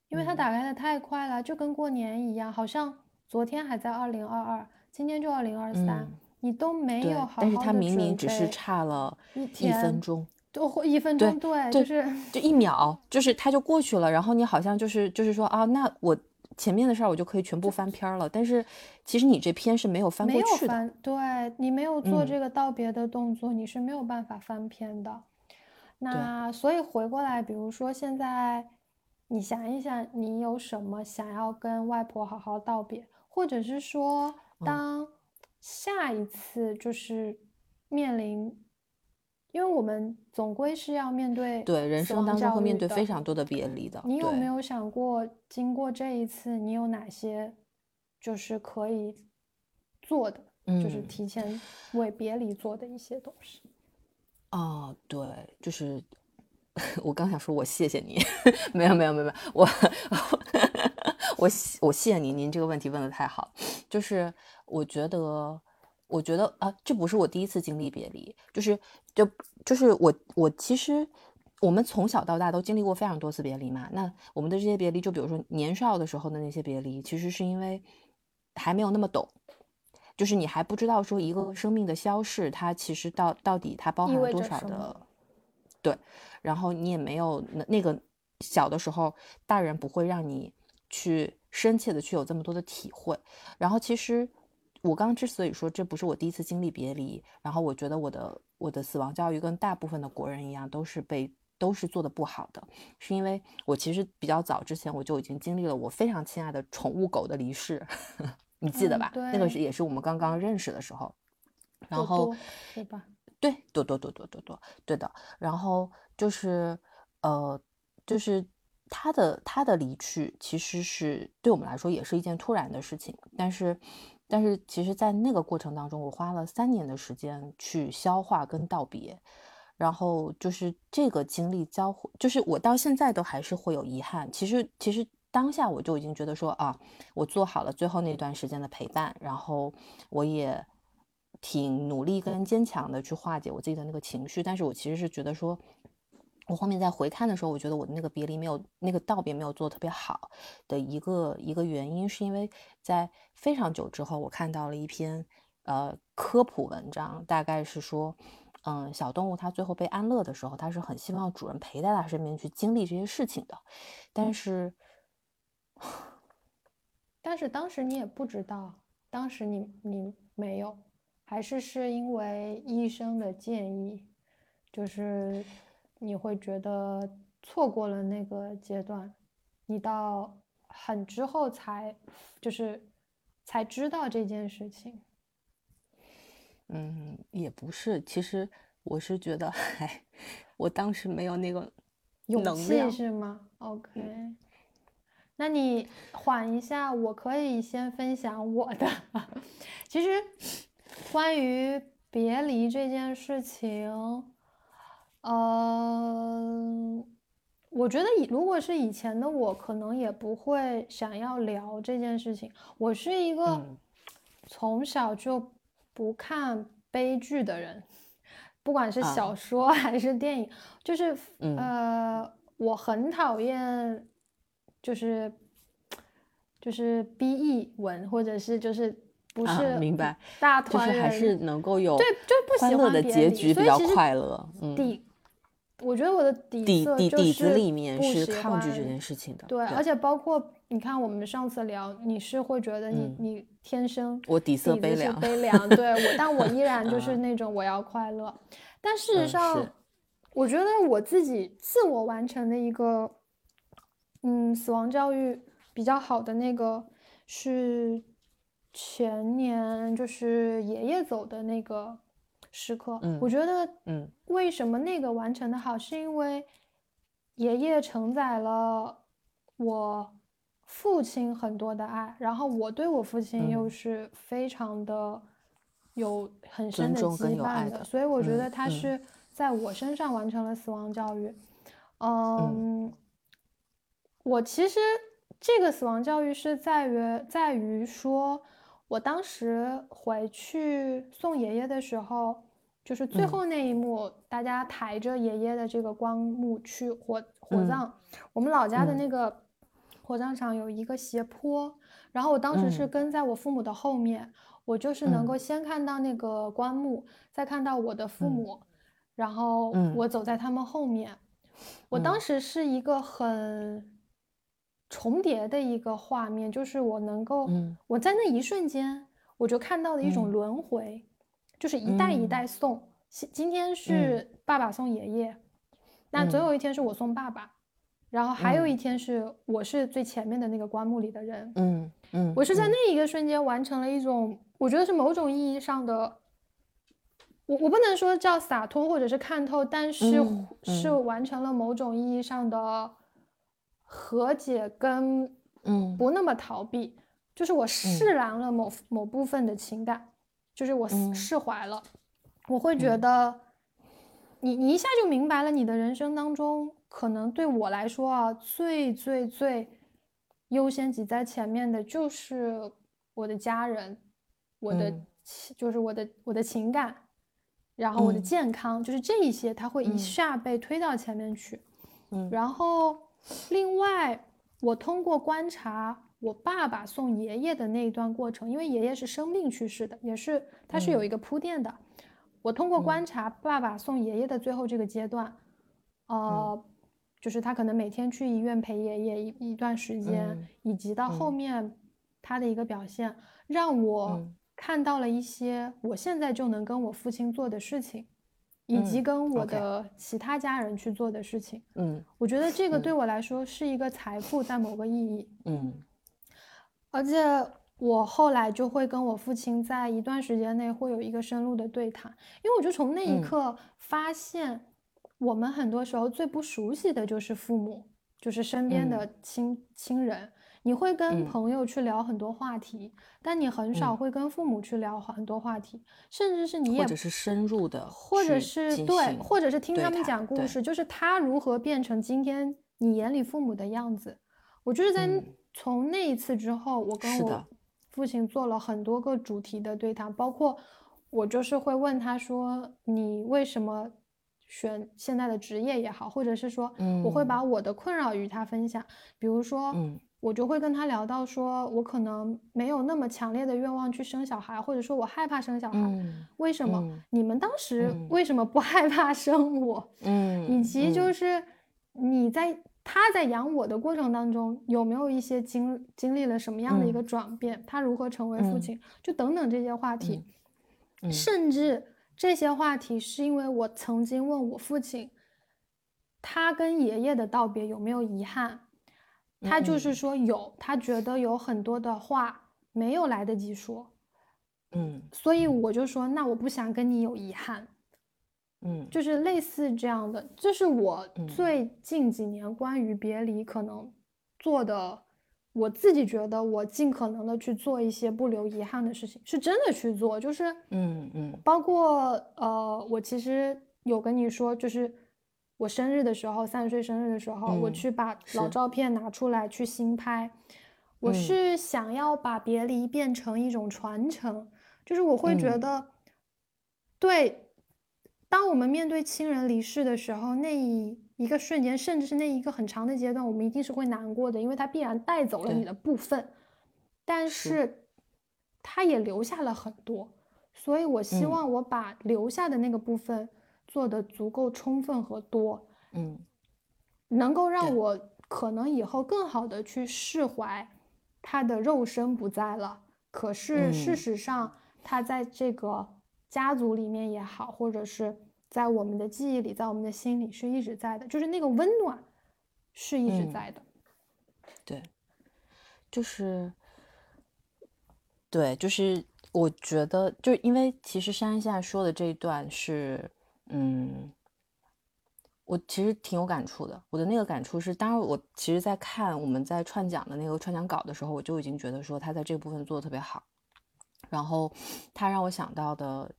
因为它打开的太快了，就跟过年一样，好像昨天还在二零二二，今天就二零二三，你都没有好好的但是他明明只是差了一分钟。就一分钟，对，就是就一秒，就是它就过去了。然后你好像就是就是说啊，那我前面的事儿我就可以全部翻篇了。但是其实你这篇是没有翻过去的，对你没有做这个道别的动作，你是没有办法翻篇的。那所以回过来，比如说现在你想一想，你有什么想要跟外婆好好道别，或者是说当下一次就是面临。因为我们总归是要面对对人生当中会面对非常多的别离的。你有没有想过，经过这一次，你有哪些就是可以做的，就是提前为别离做的一些东西？哦，对，就是 (laughs) 我刚想说，我谢谢你，(laughs) 没有没有没有没有，我 (laughs) 我我谢谢你，您这个问题问的太好，就是我觉得。我觉得啊，这不是我第一次经历别离，就是就就是我我其实我们从小到大都经历过非常多次别离嘛。那我们的这些别离，就比如说年少的时候的那些别离，其实是因为还没有那么懂，就是你还不知道说一个生命的消逝，它其实到到底它包含了多少的，对。然后你也没有那那个小的时候，大人不会让你去深切的去有这么多的体会。然后其实。我刚之所以说这不是我第一次经历别离，然后我觉得我的我的死亡教育跟大部分的国人一样，都是被都是做的不好的，是因为我其实比较早之前我就已经经历了我非常亲爱的宠物狗的离世，(laughs) 你记得吧？那个是也是我们刚刚认识的时候，然后对吧？对，多多多多多多，对的。然后就是呃，就是他的他的离去其实是对我们来说也是一件突然的事情，但是。但是其实，在那个过程当中，我花了三年的时间去消化跟道别，然后就是这个经历交，就是我到现在都还是会有遗憾。其实，其实当下我就已经觉得说啊，我做好了最后那段时间的陪伴，然后我也挺努力跟坚强的去化解我自己的那个情绪。但是我其实是觉得说。我后面在回看的时候，我觉得我的那个别离没有那个道别没有做特别好的一个一个原因，是因为在非常久之后，我看到了一篇呃科普文章，大概是说，嗯，小动物它最后被安乐的时候，它是很希望主人陪在它身边去经历这些事情的，但是，(laughs) 但是当时你也不知道，当时你你没有，还是是因为医生的建议，就是。你会觉得错过了那个阶段，你到很之后才就是才知道这件事情。嗯，也不是，其实我是觉得，哎，我当时没有那个勇气是吗？OK，那你缓一下，我可以先分享我的。(laughs) 其实关于别离这件事情。呃，我觉得以如果是以前的我，可能也不会想要聊这件事情。我是一个从小就不看悲剧的人，不管是小说还是电影，就是呃，我很讨厌就是就是 BE 文，或者是就是不是明白大团人，就是还是能够有对就不喜欢的结局比较快乐，嗯。我觉得我的底色就是不是抗拒这件事情的。对，而且包括你看，我们上次聊，你是会觉得你你天生我底色悲凉，悲凉。对 (laughs) 我，但我依然就是那种我要快乐。但事实上，我觉得我自己自我完成的一个，嗯，死亡教育比较好的那个是前年就是爷爷走的那个。时刻，我觉得，嗯，为什么那个完成的好，是因为爷爷承载了我父亲很多的爱，然后我对我父亲又是非常的有很深的羁绊的，所以我觉得他是在我身上完成了死亡教育。嗯，我其实这个死亡教育是在于在于说。我当时回去送爷爷的时候，就是最后那一幕，大家抬着爷爷的这个棺木去火火葬。我们老家的那个火葬场有一个斜坡，然后我当时是跟在我父母的后面，我就是能够先看到那个棺木，再看到我的父母，然后我走在他们后面。我当时是一个很。重叠的一个画面，就是我能够，我在那一瞬间，我就看到了一种轮回，就是一代一代送。今天是爸爸送爷爷，那总有一天是我送爸爸，然后还有一天是我是最前面的那个棺木里的人，嗯嗯，我是在那一个瞬间完成了一种，我觉得是某种意义上的，我我不能说叫洒脱或者是看透，但是是。完成了某种意义上的和解跟嗯。不那么逃避，就是我释然了某某部分的情感，就是我释怀了，我会觉得。你你一下就明白了，你的人生当中，可能对我来说啊，最最最优先挤在前面的就是我的家人，我的就是我的我的情感，然后我的健康，就是这一些，他会一下被推到前面去。嗯，然后另外，我通过观察我爸爸送爷爷的那一段过程，因为爷爷是生病去世的，也是他是有一个铺垫的。我通过观察爸爸送爷爷的最后这个阶段，呃，就是他可能每天去医院陪爷爷一一段时间，以及到后面他的一个表现，让我看到了一些我现在就能跟我父亲做的事情，以及跟我的其他家人去做的事情。嗯，我觉得这个对我来说是一个财富，在某个意义。嗯，而且。我后来就会跟我父亲在一段时间内会有一个深入的对谈，因为我就从那一刻发现，我们很多时候最不熟悉的就是父母，就是身边的亲亲人。你会跟朋友去聊很多话题，但你很少会跟父母去聊很多话题，甚至是你也或者是深入的，或者是对，或者是听他们讲故事，就是他如何变成今天你眼里父母的样子。我就是在从那一次之后，我跟我。父亲做了很多个主题的对谈，包括我就是会问他说：“你为什么选现在的职业也好，或者是说，我会把我的困扰与他分享。比如说，我就会跟他聊到说，我可能没有那么强烈的愿望去生小孩，或者说我害怕生小孩，为什么？你们当时为什么不害怕生我？嗯，以及就是你在。”他在养我的过程当中有没有一些经经历了什么样的一个转变？他如何成为父亲？就等等这些话题，甚至这些话题是因为我曾经问我父亲，他跟爷爷的道别有没有遗憾？他就是说有，他觉得有很多的话没有来得及说。嗯，所以我就说，那我不想跟你有遗憾。嗯，就是类似这样的，这是我最近几年关于别离可能做的，我自己觉得我尽可能的去做一些不留遗憾的事情，是真的去做，就是嗯嗯，包括呃，我其实有跟你说，就是我生日的时候，三十岁生日的时候，我去把老照片拿出来去新拍，我是想要把别离变成一种传承，就是我会觉得对。当我们面对亲人离世的时候，那一一个瞬间，甚至是那一个很长的阶段，我们一定是会难过的，因为他必然带走了你的部分，但是。他也留下了很多，所以我希望我把留下的那个部分做的足够充分和多，嗯，能够让我可能以后更好的去释怀他的肉身不在了，可是事实上他在这个。家族里面也好，或者是在我们的记忆里，在我们的心里是一直在的，就是那个温暖是一直在的。对，就是，对，就是我觉得，就因为其实珊珊现在说的这一段是，嗯，我其实挺有感触的。我的那个感触是，当然我其实，在看我们在串讲的那个串讲稿的时候，我就已经觉得说他在这部分做的特别好。然后他让我想到的。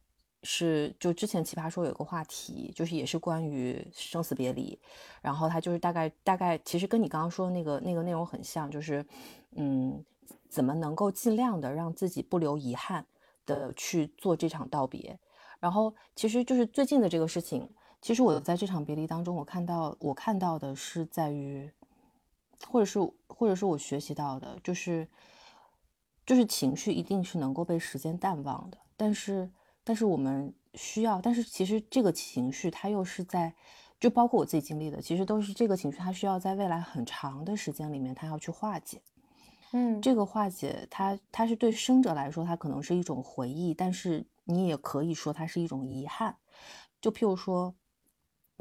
是，就之前奇葩说有个话题，就是也是关于生死别离，然后他就是大概大概，其实跟你刚刚说的那个那个内容很像，就是，嗯，怎么能够尽量的让自己不留遗憾的去做这场道别，然后其实就是最近的这个事情，其实我在这场别离当中，我看到我看到的是在于，或者是或者是我学习到的，就是就是情绪一定是能够被时间淡忘的，但是。但是我们需要，但是其实这个情绪它又是在，就包括我自己经历的，其实都是这个情绪，它需要在未来很长的时间里面，它要去化解。嗯，这个化解，它它是对生者来说，它可能是一种回忆，但是你也可以说它是一种遗憾。就譬如说，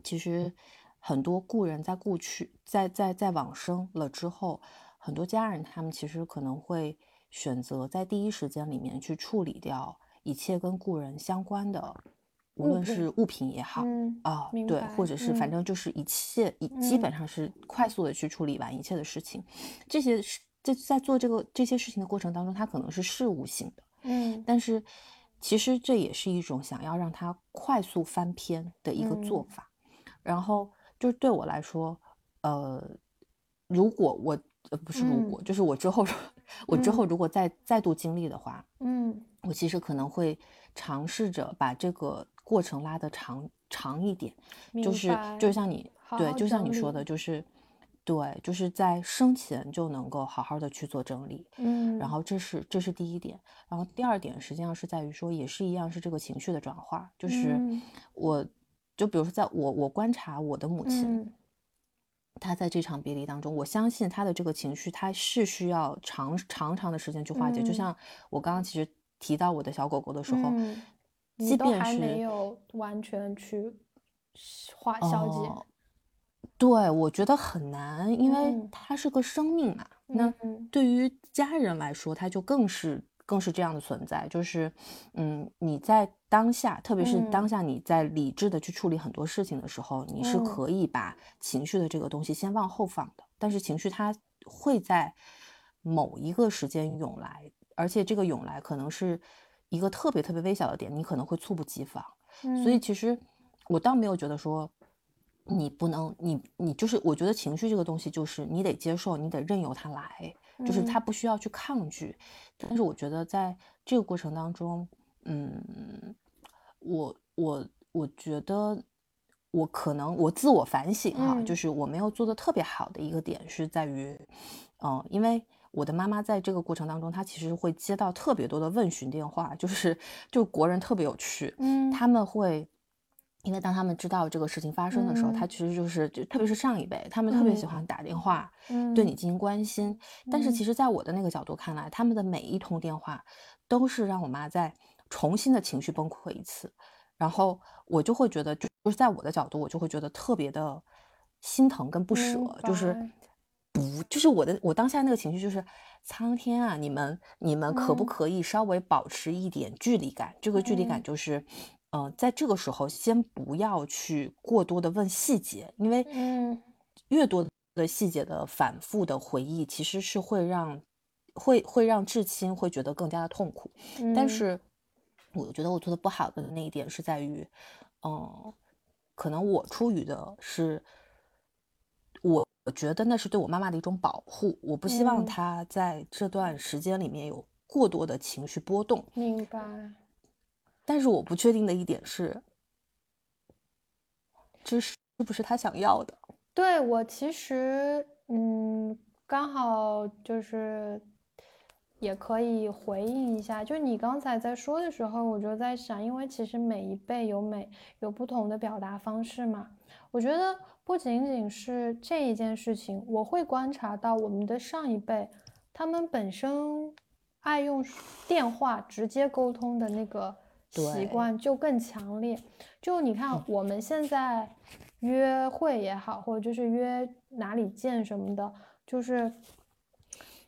其实，很多故人在故去，在在在往生了之后，很多家人他们其实可能会选择在第一时间里面去处理掉一切跟故人相关的，无论是物品也好啊，对，或者是反正就是一切一基本上是快速的去处理完一切的事情，这些是在在做这个这些事情的过程当中，它可能是事务性的，嗯，但是其实这也是一种想要让它快速翻篇的一个做法，然后。就是对我来说，呃，如果我呃不是如果，就是我之后，(laughs) 我之后如果再再度经历的话，嗯，我其实可能会尝试着把这个过程拉得长长一点，就是就像你对，就像你说的，就是对，就是在生前就能够好好的去做整理，嗯，然后这是这是第一点，然后第二点实际上是在于说，也是一样是这个情绪的转化，就是我。就比如说，在我我观察我的母亲，她在这场别离当中，我相信她的这个情绪，她是需要长长长的时间去化解。就像我刚刚其实提到我的小狗狗的时候，即便是没有完全去化消解，对我觉得很难，因为它是个生命嘛。那对于家人来说，它就更是。更是这样的存在，就是，嗯，你在当下，特别是当下你在理智的去处理很多事情的时候，你是可以把情绪的这个东西先往后放的。但是情绪它会在某一个时间涌来，而且这个涌来可能是一个特别特别微小的点，你可能会猝不及防。所以其实我倒没有觉得说你不能，你你就是，我觉得情绪这个东西就是你得接受，你得任由它来。就是它不需要去抗拒，但是我觉得在这个过程当中，嗯，我我我觉得我可能我自我反省哈，就是我没有做的特别好的一个点是在于，嗯，因为我的妈妈在这个过程当中，她其实会接到特别多的问询电话，就是就国人特别有趣，嗯，他们会。因为当他们知道这个事情发生的时候，他其实就是，就特别是上一辈，他们特别喜欢打电话，对你进行关心。但是其实，在我的那个角度看来，他们的每一通电话都是让我妈再重新的情绪崩溃一次，然后我就会觉得，就是在我的角度，我就会觉得特别的心疼跟不舍，就是不，就是我的我当下那个情绪就是，苍天啊，你们你们可不可以稍微保持一点距离感？这个距离感就是。嗯，在这个时候，先不要去过多的问细节，因为嗯，越多的细节的反复的回忆，其实是会让会会让至亲会觉得更加的痛苦。但是，我觉得我做的不好的那一点是在于，嗯，可能我出于的是，我我觉得那是对我妈妈的一种保护，我不希望她在这段时间里面有过多的情绪波动。明白。但是我不确定的一点是，这是是不是她想要的？对我其实，嗯，刚好就是也可以回应一下。就你刚才在说的时候，我就在想，因为其实每一辈有每有不同的表达方式嘛。我觉得不仅仅是这一件事情，我会观察到我们的上一辈，他们本身爱用电话直接沟通的那个。习惯就更强烈，就你看我们现在约会也好，或者就是约哪里见什么的，就是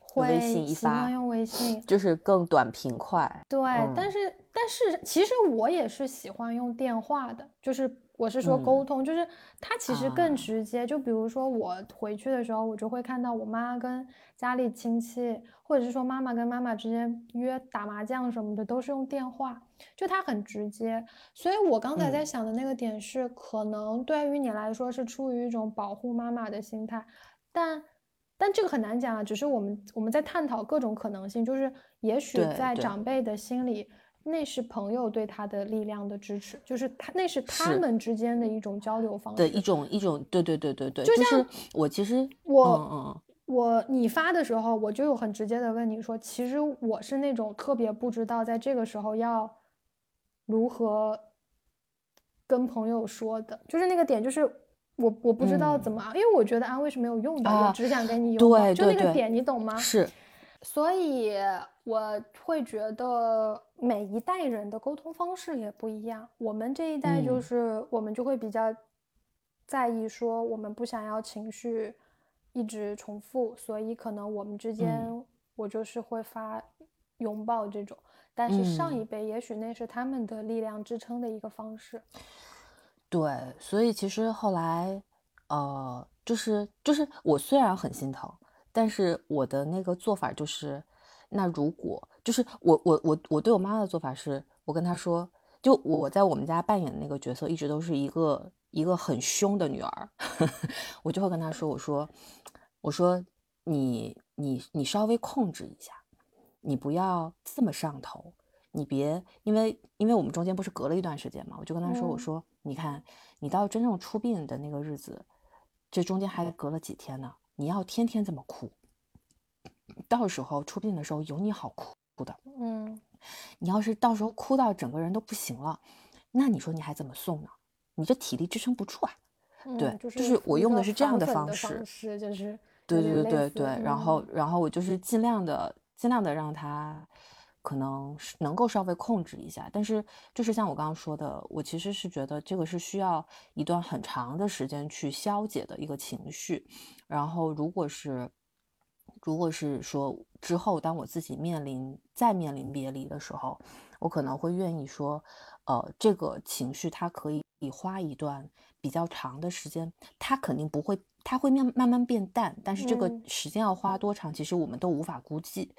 会喜欢用微信，就是更短平快。对，但是但是其实我也是喜欢用电话的，就是我是说沟通，就是他其实更直接。就比如说我回去的时候，我就会看到我妈跟家里亲戚。或者是说妈妈跟妈妈之间约打麻将什么的都是用电话，就他很直接。所以我刚才在想的那个点是，可能对于你来说是出于一种保护妈妈的心态，但但这个很难讲啊。只是我们我们在探讨各种可能性，就是也许在长辈的心里，那是朋友对他的力量的支持，就是他那是他们之间的一种交流方式的一种一种对对对对对，就像我其实我嗯嗯。我你发的时候，我就有很直接的问你说，其实我是那种特别不知道在这个时候要如何跟朋友说的，就是那个点，就是我我不知道怎么，因为我觉得安慰是没有用的，我只想给你用，对，就那个点，你懂吗？是，所以我会觉得每一代人的沟通方式也不一样，我们这一代就是我们就会比较。在意说我们不想要情绪一直重复，所以可能我们之间我就是会发拥抱这种。但是上一辈也许那是他们的力量支撑的一个方式。对，所以其实后来，呃，就是就是我虽然很心疼，但是我的那个做法就是，那如果就是我我我我对我妈妈的做法是，我跟她说，就我在我们家扮演的那个角色一直都是一个一个很凶的女儿，(laughs) 我就会跟她说，我说我说你你你稍微控制一下，你不要这么上头。你别，因为因为我们中间不是隔了一段时间嘛，我就跟她说，我说，你看，你到真正出殡的那个日子，这中间还隔了几天呢，你要天天这么哭，到时候出殡的时候有你好哭的，嗯，你要是到时候哭到整个人都不行了，那你说你还怎么送呢？你这体力支撑不住啊。对，就是我用的是这样的方式，就是对对对对对，然后然后我就是尽量的尽量的让他。可能是能够稍微控制一下，但是就是像我刚刚说的，我其实是觉得这个是需要一段很长的时间去消解的一个情绪。然后，如果是如果是说之后，当我自己面临再面临别离的时候，我可能会愿意说，呃，这个情绪它可以花一段比较长的时间，它肯定不会，它会慢慢慢变淡，但是这个时间要花多长，其实我们都无法估计。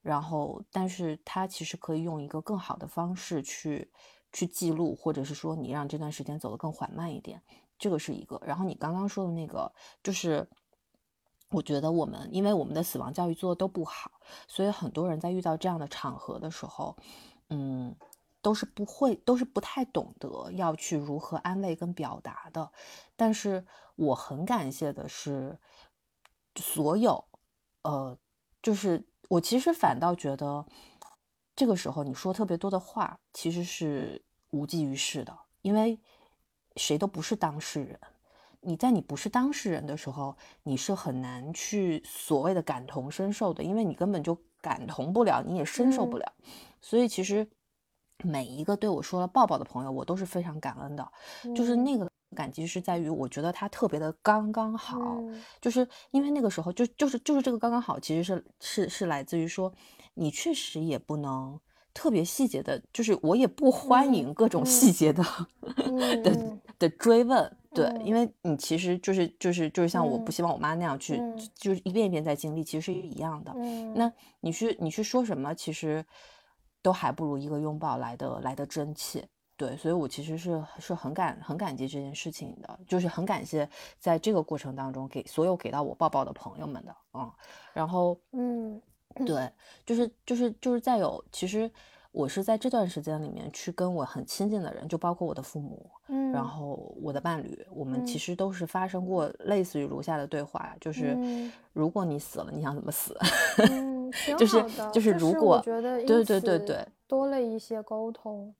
然后，但是它其实可以用一个更好的方式去去记录，或者是说你让这段时间走得更缓慢一点，这个是一个。然后你刚刚说的那个，就是我觉得我们因为我们的死亡教育做的都不好，所以很多人在遇到这样的场合的时候，嗯，都是不会，都是不太懂得要去如何安慰跟表达的。但是我很感谢的是，所有，呃，就是。我其实反倒觉得，这个时候你说特别多的话，其实是无济于事的，因为谁都不是当事人。你在你不是当事人的时候，你是很难去所谓的感同身受的，因为你根本就感同不了，你也深受不了。所以其实每一个对我说了抱抱的朋友，我都是非常感恩的，就是那个。感激是在于，我觉得他特别的刚刚好，就是因为那个时候就就是就是这个刚刚好，其实是是是来自于说，你确实也不能特别细节的，就是我也不欢迎各种细节的 (laughs) 的的追问，对，因为你其实就是就是就是像我不希望我妈那样去，就是一遍一遍在经历，其实是一样的。那你去你去说什么，其实都还不如一个拥抱来的来的真切。对，所以我其实是是很感很感激这件事情的，就是很感谢在这个过程当中给所有给到我抱抱的朋友们的嗯。然后，嗯，对，就是就是就是再有，其实我是在这段时间里面去跟我很亲近的人，就包括我的父母，嗯，然后我的伴侣，我们其实都是发生过类似于如下的对话，就是如果你死了，你想怎么死？(laughs) 嗯，就是就是如果对对对对多了一些沟通。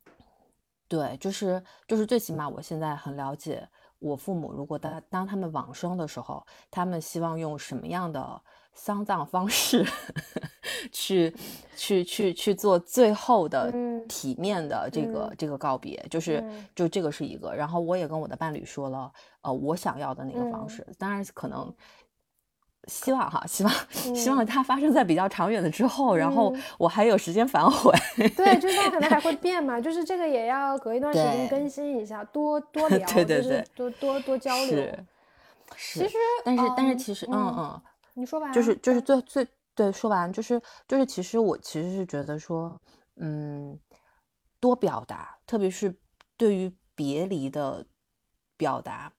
对，就是就是最起码我现在很了解我父母，如果当当他们往生的时候，他们希望用什么样的丧葬方式去去去去做最后的体面的这个这个告别，就是就这个是一个。然后我也跟我的伴侣说了，呃，我想要的那个方式，当然可能。希望哈，希望希望它发生在比较长远的之后，然后我还有时间反悔。对，就是它 (laughs) 可能还会变嘛，就是这个也要隔一段时间更新一下，多多 (laughs) 聊，对对对，多多多交流。是，其实，但是但是其实，嗯嗯，你说完，就是就是最最对，说完就是就是其实我其实是觉得说，嗯，多表达，特别是对于别离的表达，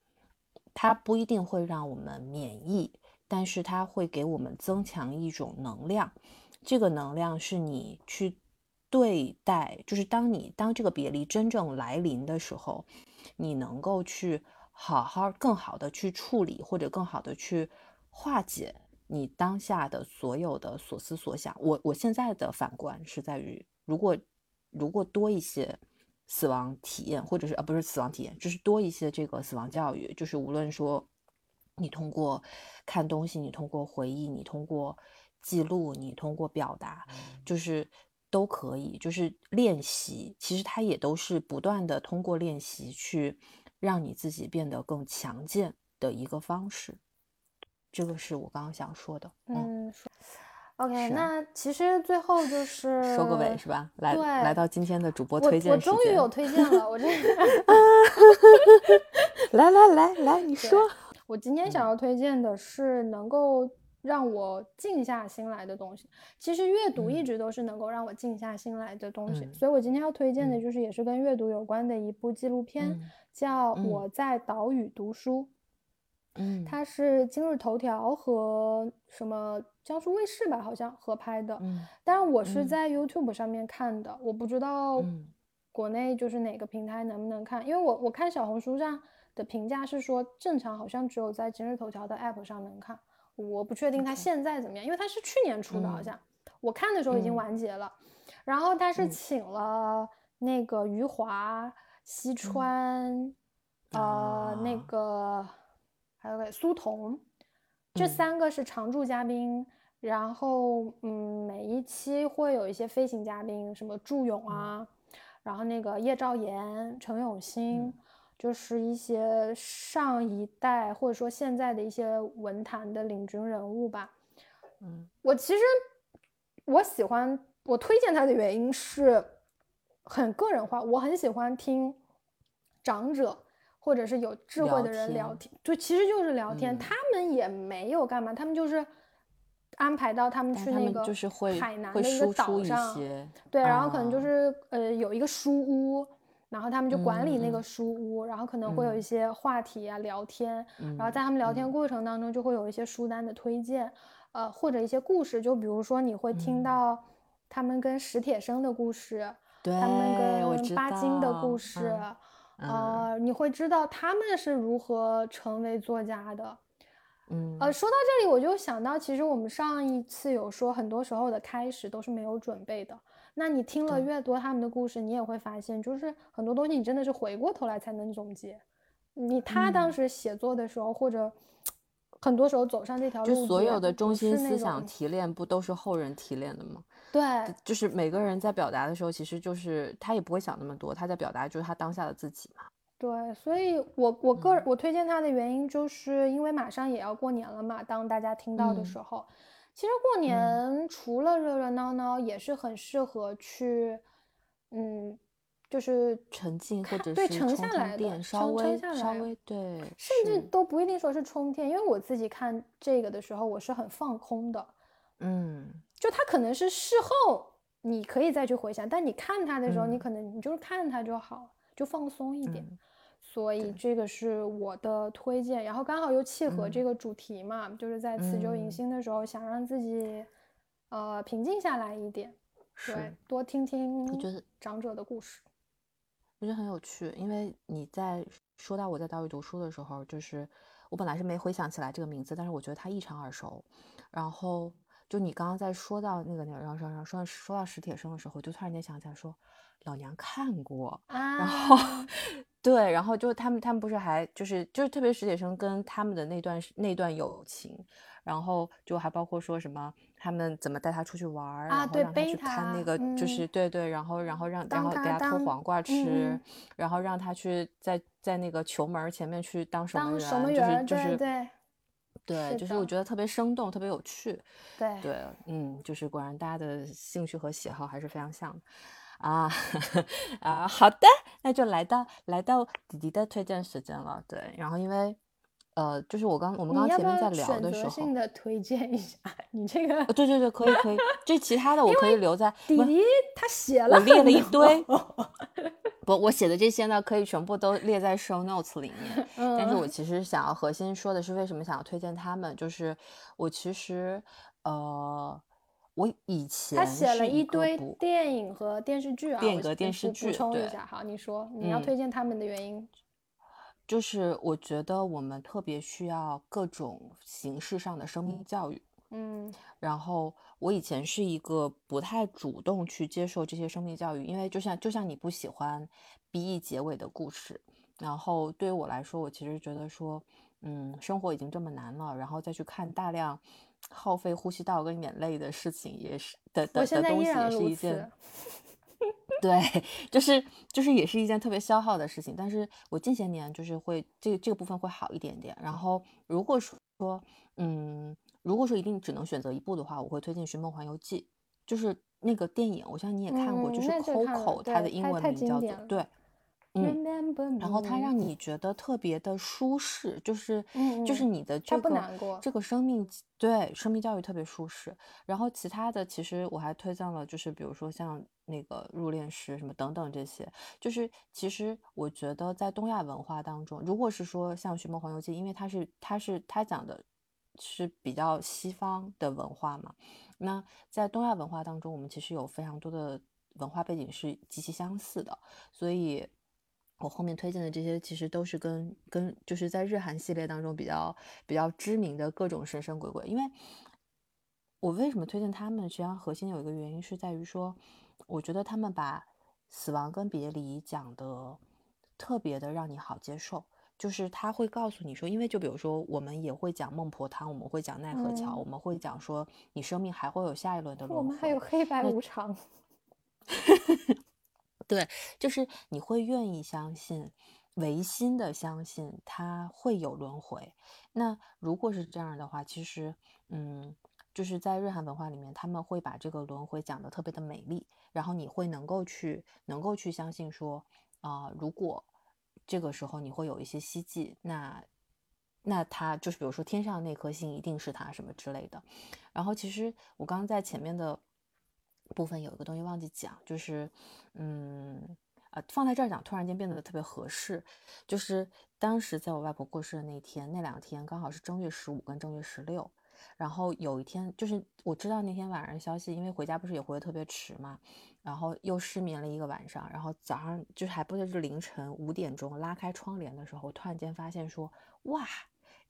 它不一定会让我们免疫。但是它会给我们增强一种能量，这个能量是你去对待，就是当你当这个别离真正来临的时候，你能够去好好更好的去处理，或者更好的去化解你当下的所有的所思所想。我我现在的反观是在于，如果如果多一些死亡体验，或者是啊不是死亡体验，就是多一些这个死亡教育，就是无论说。你通过看东西，你通过回忆，你通过记录，你通过表达，就是都可以，就是练习。其实它也都是不断的通过练习去让你自己变得更强健的一个方式。这个是我刚刚想说的。嗯，OK，那其实最后就是收个尾是吧？来，来到今天的主播推荐我终于有推荐了，我这 (laughs) 来来来来，你说，我今天想要推荐的是能够。让我静下心来的东西，其实阅读一直都是能够让我静下心来的东西。所以我今天要推荐的就是也是跟阅读有关的一部纪录片，叫《我在岛屿读书》。嗯，它是今日头条和什么江苏卫视吧，好像合拍的。嗯，但是我是在 YouTube 上面看的，我不知道国内就是哪个平台能不能看，因为我我看小红书上的评价是说正常好像只有在今日头条的 App 上能看。我不确定它现在怎么样，因为它是去年出的，好像我看的时候已经完结了。然后它是请了那个余华、西川，呃，那个还有个苏童，这三个是常驻嘉宾。然后，嗯，每一期会有一些飞行嘉宾，什么祝勇啊，然后那个叶兆言、陈永新。就是一些上一代或者说现在的一些文坛的领军人物吧。嗯，我其实我喜欢我推荐他的原因是很个人化，我很喜欢听长者或者是有智慧的人聊天，就其实就是聊天，他们也没有干嘛，他们就是安排到他们去那个海南的一个岛上，对，然后可能就是呃有一个书屋。然后他们就管理那个书屋，然后可能会有一些话题啊聊天，然后在他们聊天过程当中就会有一些书单的推荐，呃或者一些故事，就比如说你会听到他们跟史铁生的故事，他们跟巴金的故事，呃你会知道他们是如何成为作家的，嗯呃说到这里我就想到，其实我们上一次有说，很多时候的开始都是没有准备的。那你听了越多他们的故事，你也会发现，就是很多东西你真的是回过头来才能总结。你他当时写作的时候，或者很多时候走上这条路，就所有的中心思想提炼不都是后人提炼的吗？对，就是每个人在表达的时候，其实就是他也不会想那么多，他在表达就是他当下的自己嘛。对，所以我我个人我推荐他的原因，就是因为马上也要过年了嘛，当大家听到的时。候。其实过年除了热热闹闹，也是很适合去，嗯，就是沉浸或者对沉下来的，稍微稍微。对，甚至都不一定说是充电，因为我自己看这个的时候，我是很放空的，嗯，就他可能是事后你可以再去回想，但你看他的时候，你可能你就是看他就好，就放松一点。所以这个是我的推荐，然后刚好又契合这个主题嘛，就是在辞旧迎新的时候，想让自己呃平静下来一点，对，多听听我觉得长者的故事，我觉得很有趣。因为你在说到我在岛屿读书的时候，就是我本来是没回想起来这个名字，但是我觉得它异常耳熟。然后就你刚刚在说到那个那个让让让说说到史铁生的时候，就突然间想起来说。老娘看过，啊然后 (laughs) 对，然后就他们他们不是还就是就是特别史铁生跟他们的那段那段友情，然后就还包括说什么他们怎么带他出去玩，然后让他去看那个就是对对，然后然后让然后给他偷黄瓜吃，然后让他去在在那个球门前面去当守门员，就是就是对对，就是我觉得特别生动，特别有趣，对对，嗯，就是果然大家的兴趣和喜好还是非常像的。啊 (laughs) 啊，好的，那就来到来到迪迪的推荐时间了。对，然后因为呃，就是我刚我们刚刚前面在聊的时候，性的推荐一下你这个，对对对，可以可以，这其他的我可以留在弟弟他写了，我列了一堆，(laughs) 不，我写的这些呢，可以全部都列在 show notes 里面。但是我其实想要核心说的是，为什么想要推荐他们，就是我其实呃。我以前他写了一堆电影和电视剧啊，电影和电视剧。补充一下，好，你说你要推荐他们的原因，就是我觉得我们特别需要各种形式上的生命教育。嗯，然后我以前是一个不太主动去接受这些生命教育，因为就像就像你不喜欢 B E 结尾的故事，然后对于我来说，我其实觉得说，嗯，生活已经这么难了，然后再去看大量。耗费呼吸道跟眼泪的事情也是的的的东西也是一件，(laughs) 对，就是就是也是一件特别消耗的事情。但是我近些年就是会这这个部分会好一点点。然后如果说嗯，如果说一定只能选择一部的话，我会推荐《寻梦环游记》，就是那个电影，我相信你也看过，就是 Coco，它的英文名叫做对。嗯，然后它让你觉得特别的舒适，就是就是你的这个这个生命对生命教育特别舒适。然后其他的其实我还推荐了，就是比如说像那个入殓师什么等等这些，就是其实我觉得在东亚文化当中，如果是说像《寻梦环游记》，因为它是它是它讲的是比较西方的文化嘛，那在东亚文化当中，我们其实有非常多的文化背景是极其相似的，所以。我后面推荐的这些，其实都是跟跟就是在日韩系列当中比较比较知名的各种神神鬼鬼。因为我为什么推荐他们？实际上核心有一个原因是在于说，我觉得他们把死亡跟别离讲的特别的让你好接受。就是他会告诉你说，因为就比如说我们也会讲孟婆汤，我们会讲奈何桥，我们会讲说你生命还会有下一轮的轮回。我们还有黑白无常。(laughs) 对，就是你会愿意相信，唯心的相信它会有轮回。那如果是这样的话，其实，嗯，就是在日韩文化里面，他们会把这个轮回讲的特别的美丽，然后你会能够去，能够去相信说，啊，如果这个时候你会有一些希冀，那，那他就是比如说天上那颗星一定是他什么之类的。然后其实我刚刚在前面的。部分有一个东西忘记讲，就是，嗯，呃，放在这儿讲，突然间变得特别合适。就是当时在我外婆过世的那天，那两天刚好是正月十五跟正月十六。然后有一天，就是我知道那天晚上消息，因为回家不是也回的特别迟嘛，然后又失眠了一个晚上。然后早上就是还不是凌晨五点钟拉开窗帘的时候，突然间发现说，哇！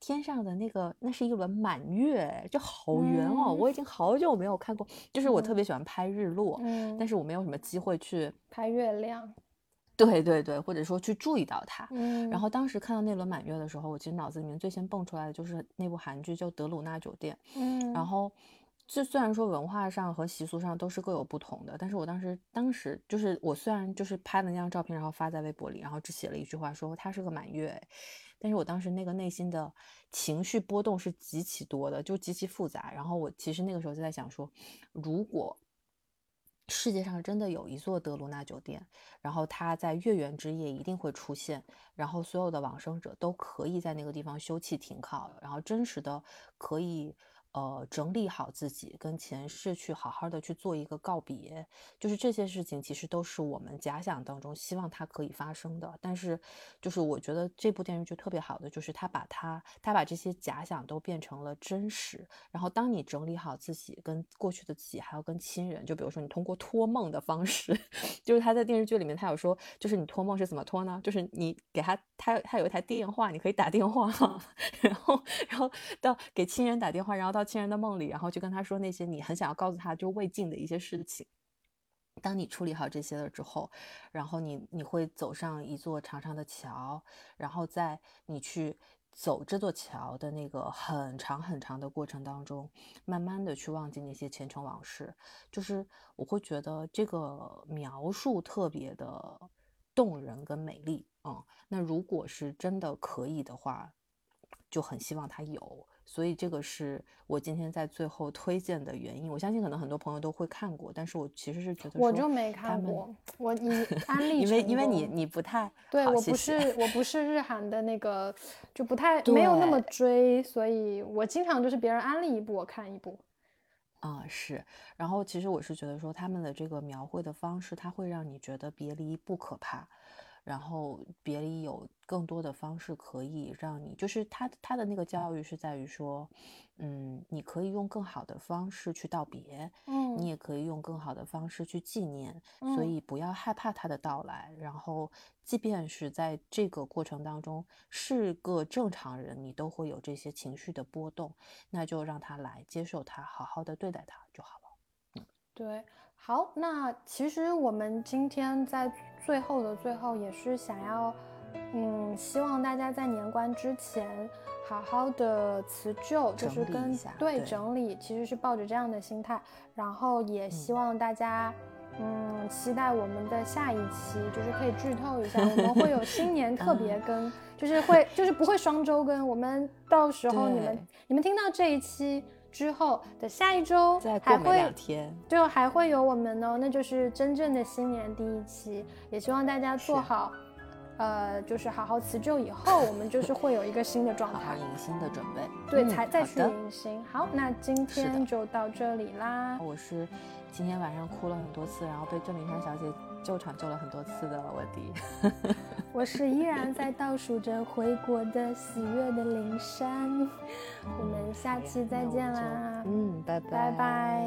天上的那个，那是一轮满月，就好圆哦！我已经好久没有看过，就是我特别喜欢拍日落，嗯，但是我没有什么机会去拍月亮，对对对，或者说去注意到它。嗯，然后当时看到那轮满月的时候，我其实脑子里面最先蹦出来的就是那部韩剧叫《德鲁纳酒店》。嗯，然后这虽然说文化上和习俗上都是各有不同的，但是我当时当时就是我虽然就是拍了那张照片，然后发在微博里，然后只写了一句话说它是个满月。但是我当时那个内心的情绪波动是极其多的，就极其复杂。然后我其实那个时候就在想说，如果世界上真的有一座德鲁纳酒店，然后它在月圆之夜一定会出现，然后所有的往生者都可以在那个地方休憩停靠，然后真实的可以。呃，整理好自己，跟前世去好好的去做一个告别，就是这些事情其实都是我们假想当中希望它可以发生的。但是，就是我觉得这部电视剧特别好的，就是他把它，他把这些假想都变成了真实。然后，当你整理好自己，跟过去的自己，还要跟亲人，就比如说你通过托梦的方式，(laughs) 就是他在电视剧里面他有说，就是你托梦是怎么托呢？就是你给他，他他有一台电话，你可以打电话，(laughs) 然后然后到给亲人打电话，然后到。亲人的梦里，然后就跟他说那些你很想要告诉他就未尽的一些事情。当你处理好这些了之后，然后你你会走上一座长长的桥，然后在你去走这座桥的那个很长很长的过程当中，慢慢的去忘记那些前尘往事。就是我会觉得这个描述特别的动人跟美丽啊。那如果是真的可以的话，就很希望他有。所以这个是我今天在最后推荐的原因。我相信可能很多朋友都会看过，但是我其实是觉得我就没看过。我 (laughs) 你安利，因为因为你你不太对我不是我不是日韩的那个，就不太没有那么追，所以我经常就是别人安利一部我看一部。啊是，然后其实我是觉得说他们的这个描绘的方式，它会让你觉得别离不可怕。然后别离有更多的方式可以让你，就是他他的那个教育是在于说，嗯，你可以用更好的方式去道别，嗯，你也可以用更好的方式去纪念，所以不要害怕他的到来。然后，即便是在这个过程当中是个正常人，你都会有这些情绪的波动，那就让他来接受他，好好的对待他就好了。嗯，对。好，那其实我们今天在最后的最后，也是想要，嗯，希望大家在年关之前，好好的辞旧，就是跟对整理，其实是抱着这样的心态，然后也希望大家，嗯，期待我们的下一期，就是可以剧透一下，我们会有新年特别 (laughs) 更，就是会就是不会双周更，我们到时候你们你们听到这一期之后的下一周还会两天，就还会有我们哦，那就是真正的新年第一期，也希望大家做好。呃，就是好好辞旧以后，我们就是会有一个新的状态，好迎新的准备，对，才再去迎新。好，那今天就到这里啦。我是今天晚上哭了很多次，然后被郑明山小姐救场救了很多次的我弟。(laughs) 我是依然在倒数着回国的喜悦的灵珊。(laughs) 我们下期再见啦。嗯，拜拜拜拜。